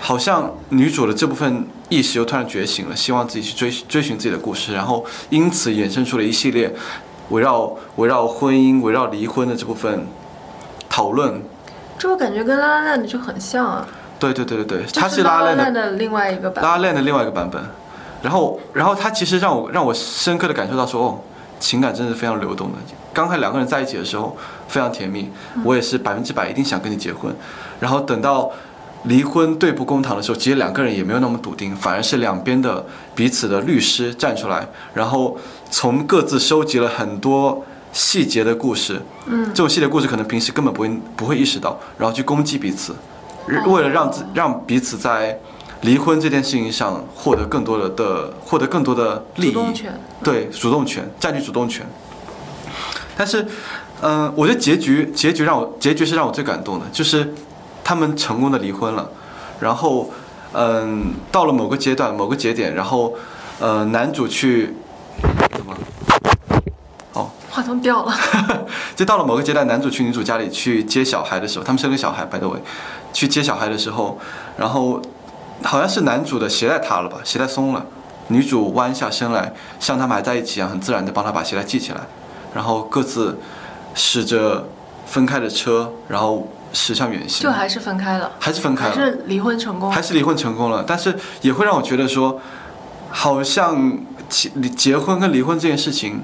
Speaker 2: 好像女主的这部分意识又突然觉醒了，希望自己去追追寻自己的故事，然后因此衍生出了一系列围绕围绕婚姻、围绕离婚的这部分讨论。
Speaker 1: 这我感觉跟《拉拉 land》就很像啊，
Speaker 2: 对对对对对，它是拉
Speaker 1: 拉
Speaker 2: 链的
Speaker 1: 的另外一个版。
Speaker 2: 拉拉链的另外一个版本。然后，然后它其实让我让我深刻的感受到说，哦，情感真的是非常流动的。刚开始两个人在一起的时候非常甜蜜，我也是百分之百一定想跟你结婚。然后等到离婚对簿公堂的时候，其实两个人也没有那么笃定，反而是两边的彼此的律师站出来，然后从各自收集了很多细节的故事。
Speaker 1: 嗯
Speaker 2: 这种细节故事可能平时根本不会不会意识到，然后去攻击彼此，
Speaker 1: 哦
Speaker 2: 为了让自让彼此在离婚这件事情上获得更多的的获得更多的利益，
Speaker 1: 主动权
Speaker 2: 对主动权占据主动权。但是，嗯、我觉得结局结局让我结局是让我最感动的，就是他们成功的离婚了，然后，嗯、到了某个阶段某个节点，然后，呃，男主去怎么？哦，
Speaker 1: 话筒掉了。[LAUGHS]
Speaker 2: 就到了某个阶段，男主去女主家里去接小孩的时候，他们生个小孩，by the way，去接小孩的时候，然后好像是男主的鞋带塌了吧，鞋带松了，女主弯下身来，像他们还在一起一样，很自然的帮他把鞋带系起来，然后各自驶着分开的车，然后驶向远行。
Speaker 1: 就还是分开了，
Speaker 2: 还是分开了，
Speaker 1: 还是离婚成功，
Speaker 2: 还是离婚成功了，但是也会让我觉得说，好像结结婚跟离婚这件事情，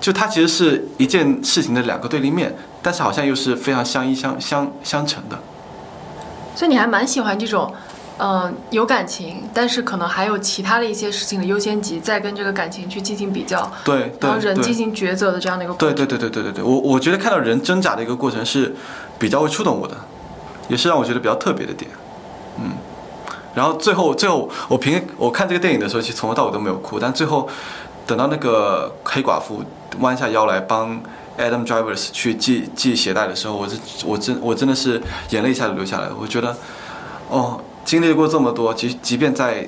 Speaker 2: 就它其实是一件事情的两个对立面，但是好像又是非常相依相相相成的。
Speaker 1: 所以你还蛮喜欢这种，嗯、有感情，但是可能还有其他的一些事情的优先级，再跟这个感情去进行比较，
Speaker 2: 对对
Speaker 1: 然后人进行抉择的这样的一个过程。
Speaker 2: 对对对对对对对，我我觉得看到人挣扎的一个过程是比较会触动我的，也是让我觉得比较特别的点，嗯。然后最后最后我平我看这个电影的时候，其实从头到尾都没有哭，但最后等到那个黑寡妇弯下腰来帮 Adam Drivers 去系系鞋带的时候，我是我真我真的是眼泪一下就流下来了。我觉得，哦，经历过这么多，即即便在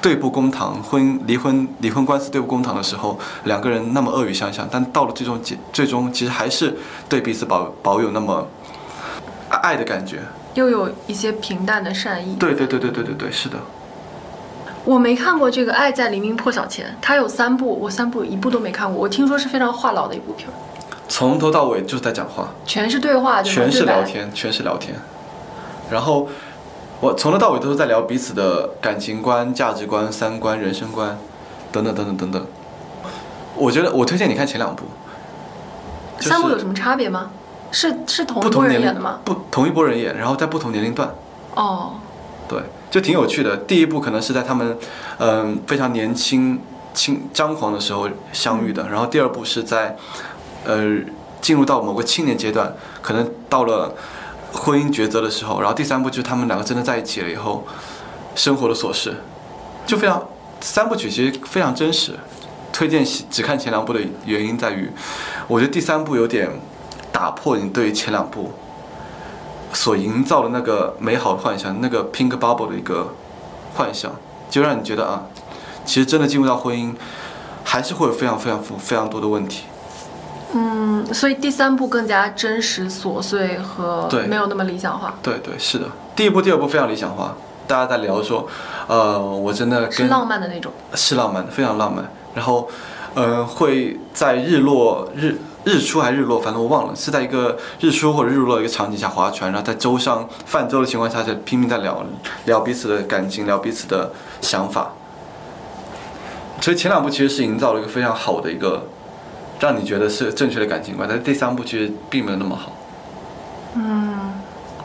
Speaker 2: 对簿公堂、婚离婚离婚官司对簿公堂的时候，两个人那么恶语相向，但到了最终结最终，其实还是对彼此保保有那么爱的感觉。
Speaker 1: 又有一些平淡的善意。
Speaker 2: 对对对对对对对，是的。
Speaker 1: 我没看过这个《爱在黎明破晓前》，它有三部，我三部一部都没看过。我听说是非常话痨的一部片儿，
Speaker 2: 从头到尾就是在讲话，
Speaker 1: 全是对话，
Speaker 2: 全是聊天，全是聊天。然后我从头到尾都是在聊彼此的感情观、价值观、三观、人生观，等等等等等等。我觉得我推荐你看前两部，就是
Speaker 1: 三部有什么差别吗？是是同一波
Speaker 2: 不同
Speaker 1: 人演的吗？
Speaker 2: 不同一波人演，然后在不同年龄段，
Speaker 1: 哦，
Speaker 2: 对，就挺有趣的。第一部可能是在他们嗯、非常年轻、轻张狂的时候相遇的，然后第二部是在呃进入到某个青年阶段，可能到了婚姻抉择的时候，然后第三部就是他们两个真的在一起了以后，生活的琐事，就非常三部曲其实非常真实。推荐只看前两部的原因在于，我觉得第三部有点打破你对前两部所营造的那个美好的幻想，那个 pink bubble 的一个幻想，就让你觉得啊，其实真的进入到婚姻，还是会有非常非常非常多的问题。
Speaker 1: 嗯，所以第三部更加真实、琐碎和
Speaker 2: 对
Speaker 1: 没有那么理想化，
Speaker 2: 对对，是的，第一部、第二部非常理想化，大家在聊说，呃，我真的
Speaker 1: 是
Speaker 2: 跟
Speaker 1: 浪漫的那种。
Speaker 2: 是浪漫的，非常浪漫。然后，呃，会在日落日日出还是日落，反正我忘了，是在一个日出或者日落的一个场景下划船，然后在舟上泛舟的情况下，在拼命在聊聊彼此的感情，聊彼此的想法。所以前两部其实是营造了一个非常好的一个，让你觉得是正确的感情观，但是第三部其实并没有那么好。
Speaker 1: 嗯，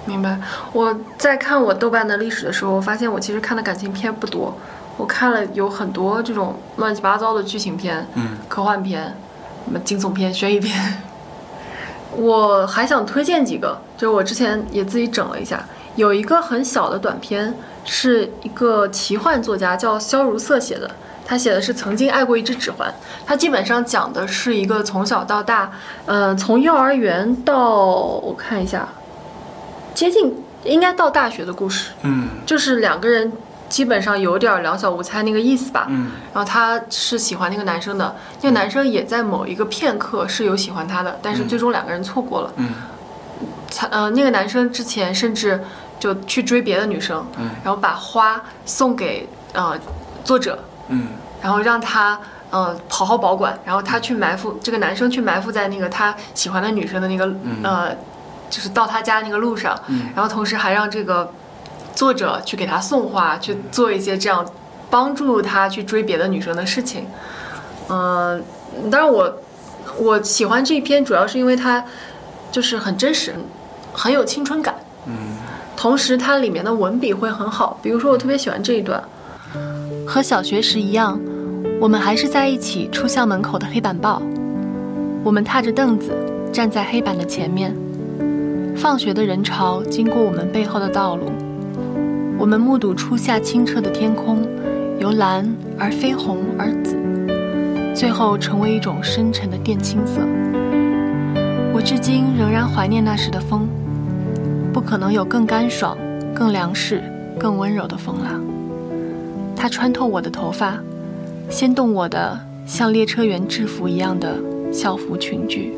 Speaker 1: 明白。我在看我豆瓣的历史的时候，我发现我其实看的感情片不多，我看了有很多这种乱七八糟的剧情片、
Speaker 2: 嗯
Speaker 1: 科幻片、什么惊悚片、悬疑片。[LAUGHS] 我还想推荐几个，就是我之前也自己整了一下，有一个很小的短片，是一个奇幻作家叫萧如瑟写的。他写的是曾经爱过一只指环，他基本上讲的是一个从小到大，呃，从幼儿园到我看一下，接近应该到大学的故事，
Speaker 2: 嗯
Speaker 1: 就是两个人基本上有点两小无猜那个意思吧。
Speaker 2: 嗯
Speaker 1: 然后他是喜欢那个男生的，那个男生也在某一个片刻是有喜欢他的，但是最终两个人错过了。
Speaker 2: 嗯
Speaker 1: 他呃，那个男生之前甚至就去追别的女生，
Speaker 2: 嗯。
Speaker 1: 然后把花送给呃作者，
Speaker 2: 嗯。
Speaker 1: 然后让他呃好好保管，然后他去埋伏这个男生去埋伏在那个他喜欢的女生的那个、呃，就是到他家那个路上，
Speaker 2: 嗯。
Speaker 1: 然后同时还让这个作者去给他送花，去做一些这样帮助他去追别的女生的事情。嗯、当然我我喜欢这一篇主要是因为它就是很真实，很有青春感。
Speaker 2: 嗯
Speaker 1: 同时它里面的文笔会很好，比如说我特别喜欢这一段，和小学时一样，我们还是在一起出校门口的黑板报。我们踏着凳子站在黑板的前面，放学的人潮经过我们背后的道路，我们目睹初夏清澈的天空由蓝而绯红而紫，最后成为一种深沉的靛青色。我至今仍然怀念那时的风，可能有更干爽、更凉适、更温柔的风了。它穿透我的头发，掀动我的像列车员制服一样的校服裙裾。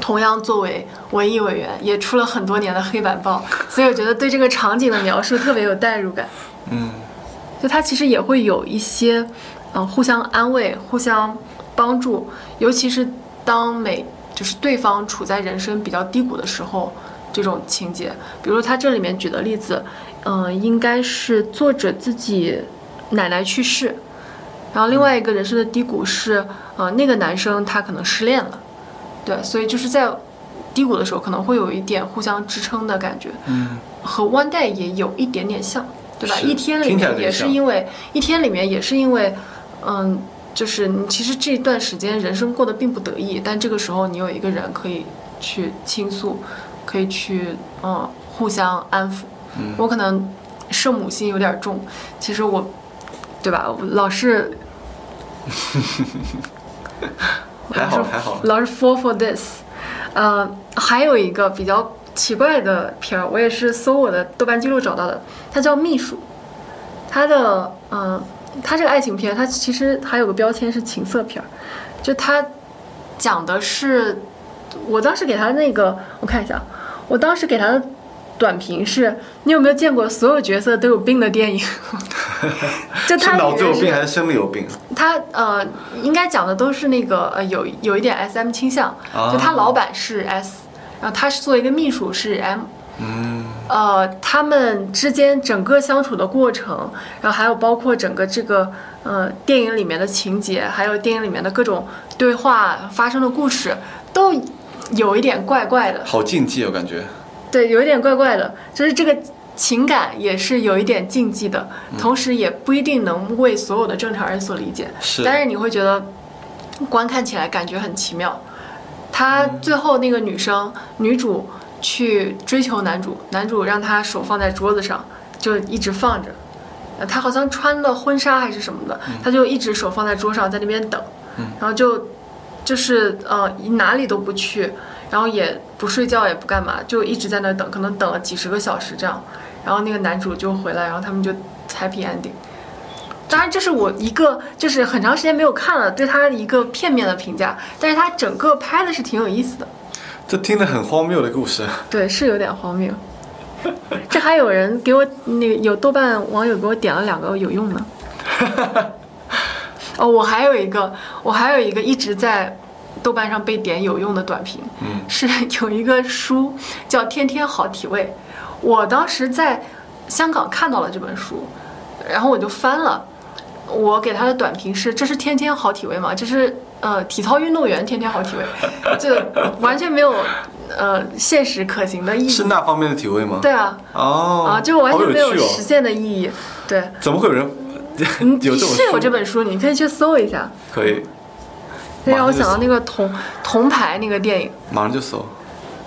Speaker 1: 同样作为文艺委员，也出了很多年的黑板报，所以我觉得对这个场景的描述特别有代入感。
Speaker 2: 嗯，
Speaker 1: 就他其实也会有一些，嗯、互相安慰、互相帮助，尤其是当每就是对方处在人生比较低谷的时候，这种情节。比如他这里面举的例子，嗯、应该是作者自己奶奶去世，然后另外一个人生的低谷是，呃，那个男生他可能失恋了，对，所以就是在低谷的时候可能会有一点互相支撑的感觉。
Speaker 2: 嗯，
Speaker 1: 和 One Day 也有一点点像，对吧？一天里面也是因为一天里面也是因为，嗯，就是你其实这段时间人生过得并不得意，但这个时候你有一个人可以去倾诉，可以去嗯互相安抚。
Speaker 2: 嗯
Speaker 1: 我可能圣母心有点重，其实我，对吧？我 [LAUGHS] 老是
Speaker 2: 还好还好，
Speaker 1: 老是 fall for this。呃，还有一个比较奇怪的片儿，我也是搜我的豆瓣记录找到的，它叫《秘书》。它的嗯、呃，它这个爱情片，它其实还有个标签是情色片儿，就它讲的是，我当时给他那个，我看一下，我当时给他的短评是：你有没有见过所有角色都有病的电影？[LAUGHS] 就他
Speaker 2: 是脑子有病还是生理有病？
Speaker 1: 他呃，应该讲的都是那个呃，有有一点 S M 倾向，
Speaker 2: 啊
Speaker 1: 就他老板是 S，然后他是作为一个秘书是 M，
Speaker 2: 嗯，
Speaker 1: 呃，他们之间整个相处的过程，然后还有包括整个这个呃电影里面的情节，还有电影里面的各种对话发生的故事，都有一点怪怪的。
Speaker 2: 好禁忌，我感觉。
Speaker 1: 对，有一点怪怪的，就是这个情感也是有一点禁忌的，同时也不一定能为所有的正常人所理解。
Speaker 2: 是
Speaker 1: 但是你会觉得观看起来感觉很奇妙。他最后那个女生、女主去追求男主，男主让她手放在桌子上，就一直放着。呃她好像穿了婚纱还是什么的，她就一直手放在桌上，在那边等，然后就就是呃哪里都不去，然后也不睡觉也不干嘛，就一直在那等，可能等了几十个小时这样，然后那个男主就回来，然后他们就 happy ending。当然，这是我一个就是很长时间没有看了，对他一个片面的评价，但是他整个拍的是挺有意思的，
Speaker 2: 这听着很荒谬的故事。
Speaker 1: 对，是有点荒谬。这还有人给我那个有豆瓣网友给我点了两个有用的。[LAUGHS] 哦，我还有一个，我还有一个一直在豆瓣上被点有用的短评，
Speaker 2: 嗯
Speaker 1: 是 [LAUGHS] 有一个书叫《天天好体味》，我当时在香港看到了这本书，然后我就翻了。我给他的短评是：这是天天好体味吗？这是呃体操运动员天天好体味，[LAUGHS] 这完全没有呃现实可行的意义。
Speaker 2: 是那方面的体会吗？
Speaker 1: 对啊，
Speaker 2: 哦，
Speaker 1: 啊，就完全没有。实现的意义。对，
Speaker 2: 怎么会有人 [LAUGHS] 有这种
Speaker 1: 是有这本书，你可以去搜一下。
Speaker 2: 可以，
Speaker 1: 这让我想到那个铜铜牌那个电影，
Speaker 2: 马上就搜。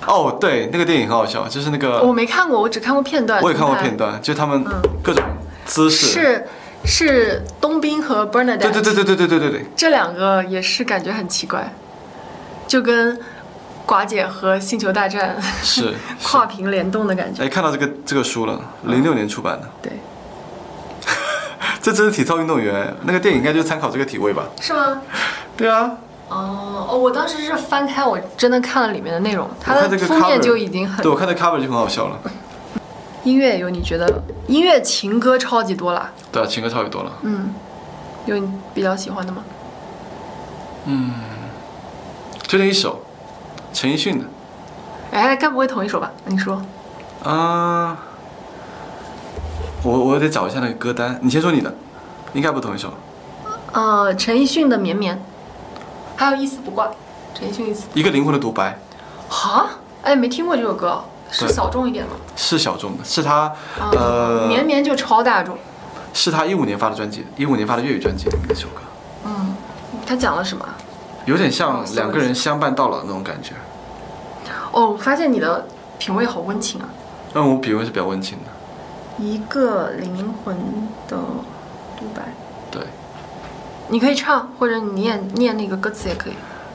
Speaker 2: 哦，对，那个电影很好笑，就是那个
Speaker 1: 我没看过，我只看过片段。
Speaker 2: 呃我也看过片段，就他们
Speaker 1: 嗯
Speaker 2: 各种姿势。
Speaker 1: 是是冬兵和 Bernadette。
Speaker 2: 对对对对对对对对对，
Speaker 1: 这两个也是感觉很奇怪，就跟寡姐和星球大战
Speaker 2: 是 [LAUGHS]
Speaker 1: 跨屏联动的感觉。
Speaker 2: 哎，看到这个这个书了，零六年出版的。
Speaker 1: 对，[LAUGHS]
Speaker 2: 这真是体操运动员，那个电影应该就是参考这个体位吧？
Speaker 1: 是吗？
Speaker 2: 对啊，
Speaker 1: 哦哦，我当时是翻开，我真的看了里面的内容，它的封面就已经很
Speaker 2: 对我看这 cover 就很好笑了。[LAUGHS]
Speaker 1: 音乐有你觉得音乐情歌超级多啦，
Speaker 2: 对啊，情歌超级多了。
Speaker 1: 嗯，有你比较喜欢的吗？
Speaker 2: 嗯，推荐一首陈奕迅的。
Speaker 1: 哎，该不会同一首吧？你说。
Speaker 2: 啊、我我得找一下那个歌单。你先说你的，应该不同一首。
Speaker 1: 呃，陈奕迅的《绵绵》，还有《一丝不挂》，陈奕迅《一丝
Speaker 2: 一个灵魂的独白
Speaker 1: 哈，哎，没听过这首歌，是小众一点吗？
Speaker 2: 是小众的，是他
Speaker 1: 啊
Speaker 2: 呃，
Speaker 1: 绵绵就超大众。
Speaker 2: 是他一五年发的专辑，一五年发的粤语专辑里面的一首歌，
Speaker 1: 嗯，他讲了什么？
Speaker 2: 有点像两个人相伴到老那种感觉。
Speaker 1: 哦，我发现你的品味好温情啊。
Speaker 2: 嗯我品味是比较温情的。
Speaker 1: 一个灵魂的独白，
Speaker 2: 对，
Speaker 1: 你可以唱，或者你念念那个歌词也可以。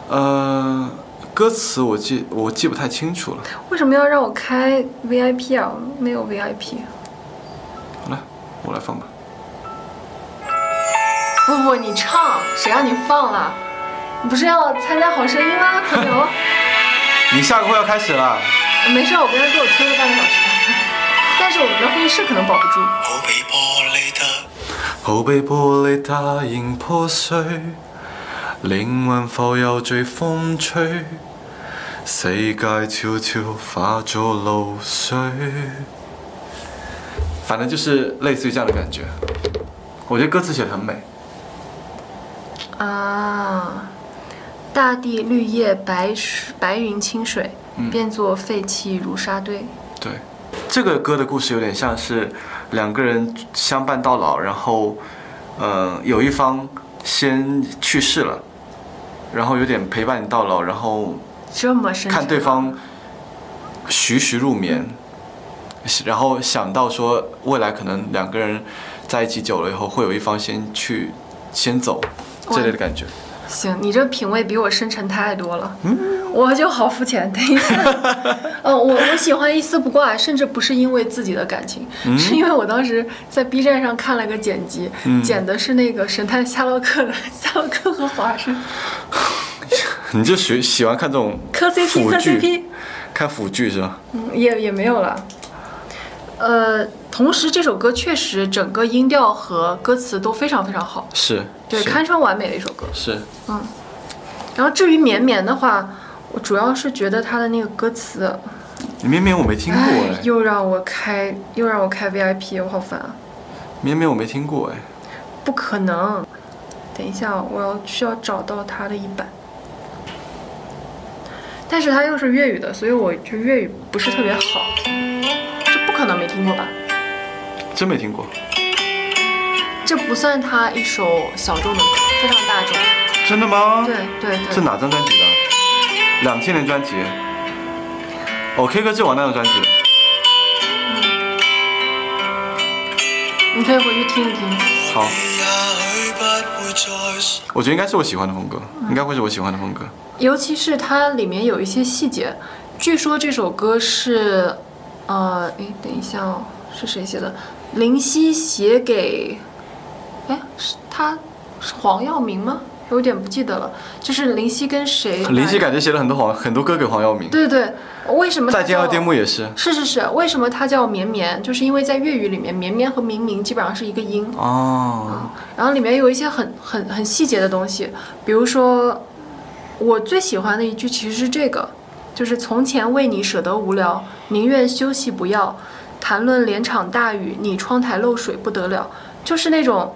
Speaker 2: 呃，歌词我记我记不太清楚了。
Speaker 1: 为什么要让我开 VIP 啊？没有 VIP。
Speaker 2: 好了，我来放吧。
Speaker 1: 不不，你唱，谁让你放了？你不是要参加好声音吗，[LAUGHS] 朋友？
Speaker 2: 你下个会要开始了，
Speaker 1: 没事，我刚才给我推了半个小时，但是我们的会议室可能保不住。
Speaker 2: 好比玻璃它仍破碎，靈魂浮遊隨風吹，世界悄悄化作露水。反正就是类似于这样的感觉。我觉得歌词写的很美。
Speaker 1: 啊，大地绿叶白水白云清水，
Speaker 2: 嗯
Speaker 1: 变作废弃如沙堆。
Speaker 2: 对，这个歌的故事有点像是两个人相伴到老，然后，呃，有一方先去世了，然后有点陪伴你到老，然后看对方徐徐入眠，然后想到说未来可能两个人在一起久了以后，会有一方先去先走这类的感觉。
Speaker 1: 行，你这品味比我深沉太多了。嗯，我就好肤浅。等一下，嗯，[LAUGHS] 我我喜欢一丝不挂，甚至不是因为自己的感情，
Speaker 2: 嗯
Speaker 1: 是因为我当时在 B 站上看了个剪辑，
Speaker 2: 嗯
Speaker 1: 剪的是那个神探夏洛克的 [LAUGHS] 夏洛克和华生 [LAUGHS]
Speaker 2: 你就喜喜欢看这种
Speaker 1: 磕 CP 磕 CP，
Speaker 2: 看腐剧是吧？
Speaker 1: 嗯，也也没有了。呃，同时这首歌确实整个音调和歌词都非常非常好，
Speaker 2: 是，
Speaker 1: 对，
Speaker 2: 是。
Speaker 1: 堪称完美的一首歌。
Speaker 2: 是，
Speaker 1: 嗯，然后至于绵绵的话，我主要是觉得它的那个歌词，
Speaker 2: 绵绵我没听过
Speaker 1: 哎
Speaker 2: 哎，，
Speaker 1: 又让我开又让我开 VIP，我好烦啊！
Speaker 2: 绵绵我没听过哎。
Speaker 1: 不可能，等一下，我要需要找到它的一版，但是它又是粤语的，所以我就粤语不是特别好，可能没听过吧？
Speaker 2: 真没听过，
Speaker 1: 这不算他一首小众的歌，非常大众。
Speaker 2: 真的吗？
Speaker 1: 对对对。
Speaker 2: 这哪张专辑的？两千年专辑。哦，K 歌之王那张专辑的。
Speaker 1: 你可以回去听一听。
Speaker 2: 好。我觉得应该是我喜欢的风格，应该会是我喜欢的风格。
Speaker 1: 尤其是它里面有一些细节，据说这首歌是，呃，哎，等一下哦，是谁写的？林夕写给，哎，是他是黄耀明吗？有点不记得了。就是林夕跟谁？
Speaker 2: 林夕感觉写了很多黄很多歌给黄耀明。
Speaker 1: 对对对，为什么
Speaker 2: 再见二丁目也是。
Speaker 1: 是是是，为什么它叫绵绵？就是因为在粤语里面，绵绵和明明基本上是一个音。
Speaker 2: 哦。
Speaker 1: 然后里面有一些很很很细节的东西，比如说，我最喜欢的一句其实是这个，就是从前为你舍得无聊，宁愿休息不要，谈论连场大雨，你窗台漏水不得了，就是那种。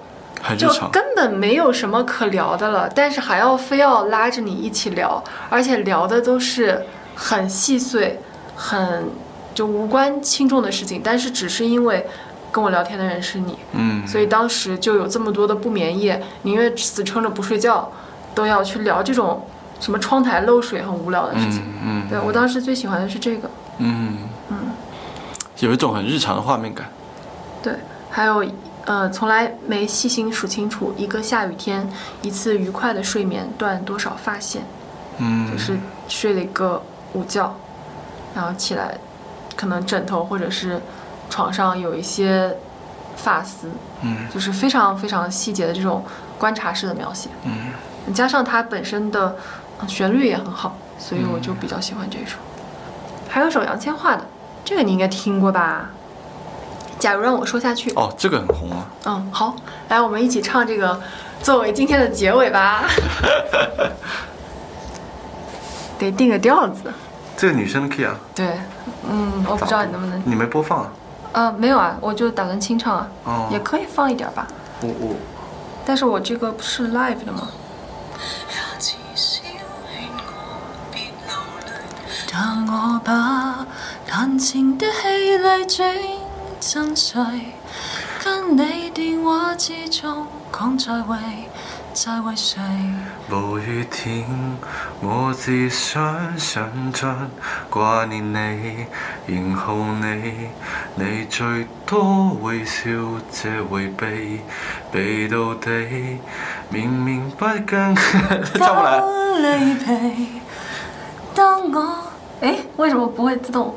Speaker 1: 就。根本没有什么可聊的了，但是还要非要拉着你一起聊，而且聊的都是很细碎、很就无关轻重的事情，但是只是因为跟我聊天的人是你，
Speaker 2: 嗯，
Speaker 1: 所以当时就有这么多的不眠夜，宁愿死撑着不睡觉，都要去聊这种什么窗台漏水很无聊的事情。
Speaker 2: 嗯嗯
Speaker 1: 对我当时最喜欢的是这个，
Speaker 2: 嗯。
Speaker 1: 嗯，
Speaker 2: 有一种很日常的画面感。
Speaker 1: 对，还有呃，从来没细心数清楚，一个下雨天，一次愉快的睡眠断多少发线，
Speaker 2: 嗯，
Speaker 1: 就是睡了一个午觉，然后起来，可能枕头或者是床上有一些发丝，
Speaker 2: 嗯。
Speaker 1: 就是非常非常细节的这种观察式的描写，
Speaker 2: 嗯，
Speaker 1: 加上它本身的呃旋律也很好，所以我就比较喜欢这一首。还有首杨千嬅的，这个你应该听过吧？假如让我说下去。
Speaker 2: 哦，这个很红啊。
Speaker 1: 嗯，好，来，我们一起唱这个，作为今天的结尾吧。[LAUGHS] 得定个调子。
Speaker 2: 这个女生的 key 啊，
Speaker 1: 对，嗯，我不知道你能不能。
Speaker 2: 你没播放啊？
Speaker 1: 呃，没有啊，我就打算清唱啊，
Speaker 2: 哦
Speaker 1: 也可以放一点吧。
Speaker 2: 我我
Speaker 1: 但是我这个不是 live 的吗？
Speaker 10: 但我把彈情的氣力轉真碎，跟你電話之中講再会，再為誰？
Speaker 2: 暴雨天，我只想上進，掛念你，然後你，你最多会笑，這迴避，避到底，明明不跟，唱不來。
Speaker 10: 離疲，當我
Speaker 1: 哎，为什么不会自动？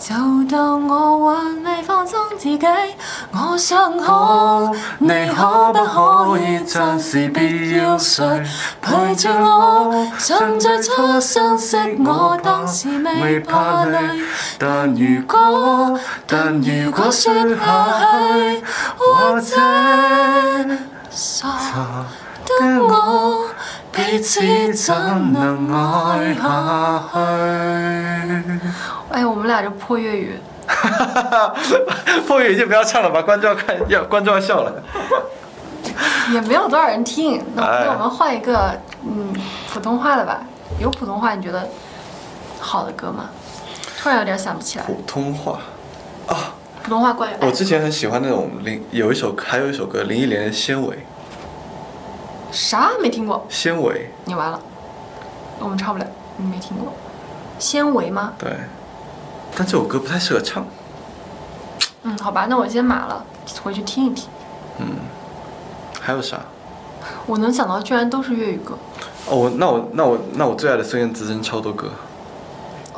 Speaker 10: 就當我還未放鬆自己，我想可你可不可以暫時別要睡，陪着我，像最初相識我當時未怕累，但如果但如果說下去，或者傻的我。彼此怎能愛下去？
Speaker 1: 哎，我们俩就破粤语，[LAUGHS]
Speaker 2: 破粤语就不要唱了吧，观众要看要观众要笑了。
Speaker 1: 也没有多少人听。那我们换一个嗯普通话的吧。有普通话你觉得好的歌吗？突然有点想不起来。
Speaker 2: 普通话，
Speaker 1: 普通话关于
Speaker 2: 我之前很喜欢那种林，有一首还有一首歌林忆莲的《纤维》，
Speaker 1: 啥没听过？
Speaker 2: 纤维，
Speaker 1: 你完了，我们唱不了，你没听过。纤维吗？
Speaker 2: 对，但这首歌不太适合唱。
Speaker 1: 嗯，好吧，那我先码了，回去听一听。
Speaker 2: 嗯，还有啥？
Speaker 1: 我能想到居然都是粤语歌。
Speaker 2: 哦，我那我那我那我最爱的孙燕姿真超多歌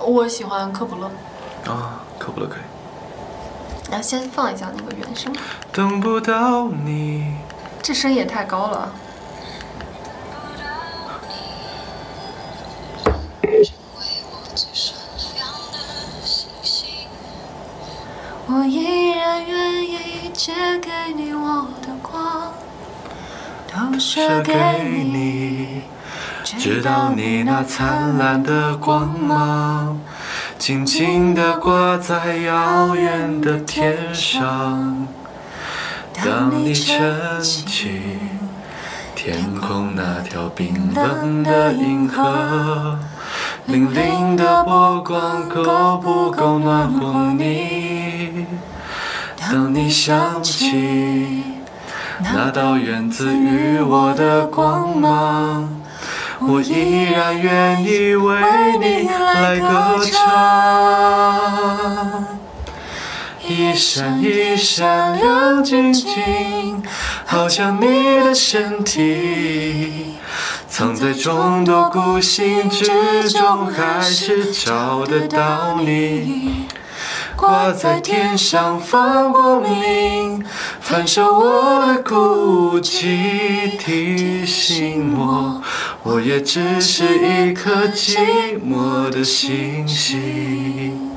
Speaker 1: 我喜欢科普勒，
Speaker 2: 啊，科普勒可以。
Speaker 1: 然后先放一下那个原声。
Speaker 2: 等不到你，
Speaker 1: 这声也太高了。
Speaker 10: 我依然愿意借给你我的光，投射给你，
Speaker 2: 直到你那灿烂的光芒，静静地挂在遥远的天上。当你撑起天空那条冰冷的银河，粼粼的波光够不够暖和你？当你想起那道源自于我的光芒，我依然愿意为你来歌唱。一闪一闪亮晶晶，好像你的身体，藏在众多孤星之中，还是找得到你。挂在天上放光明，反射我的孤寂，提醒我，我也只是一颗寂寞的星星。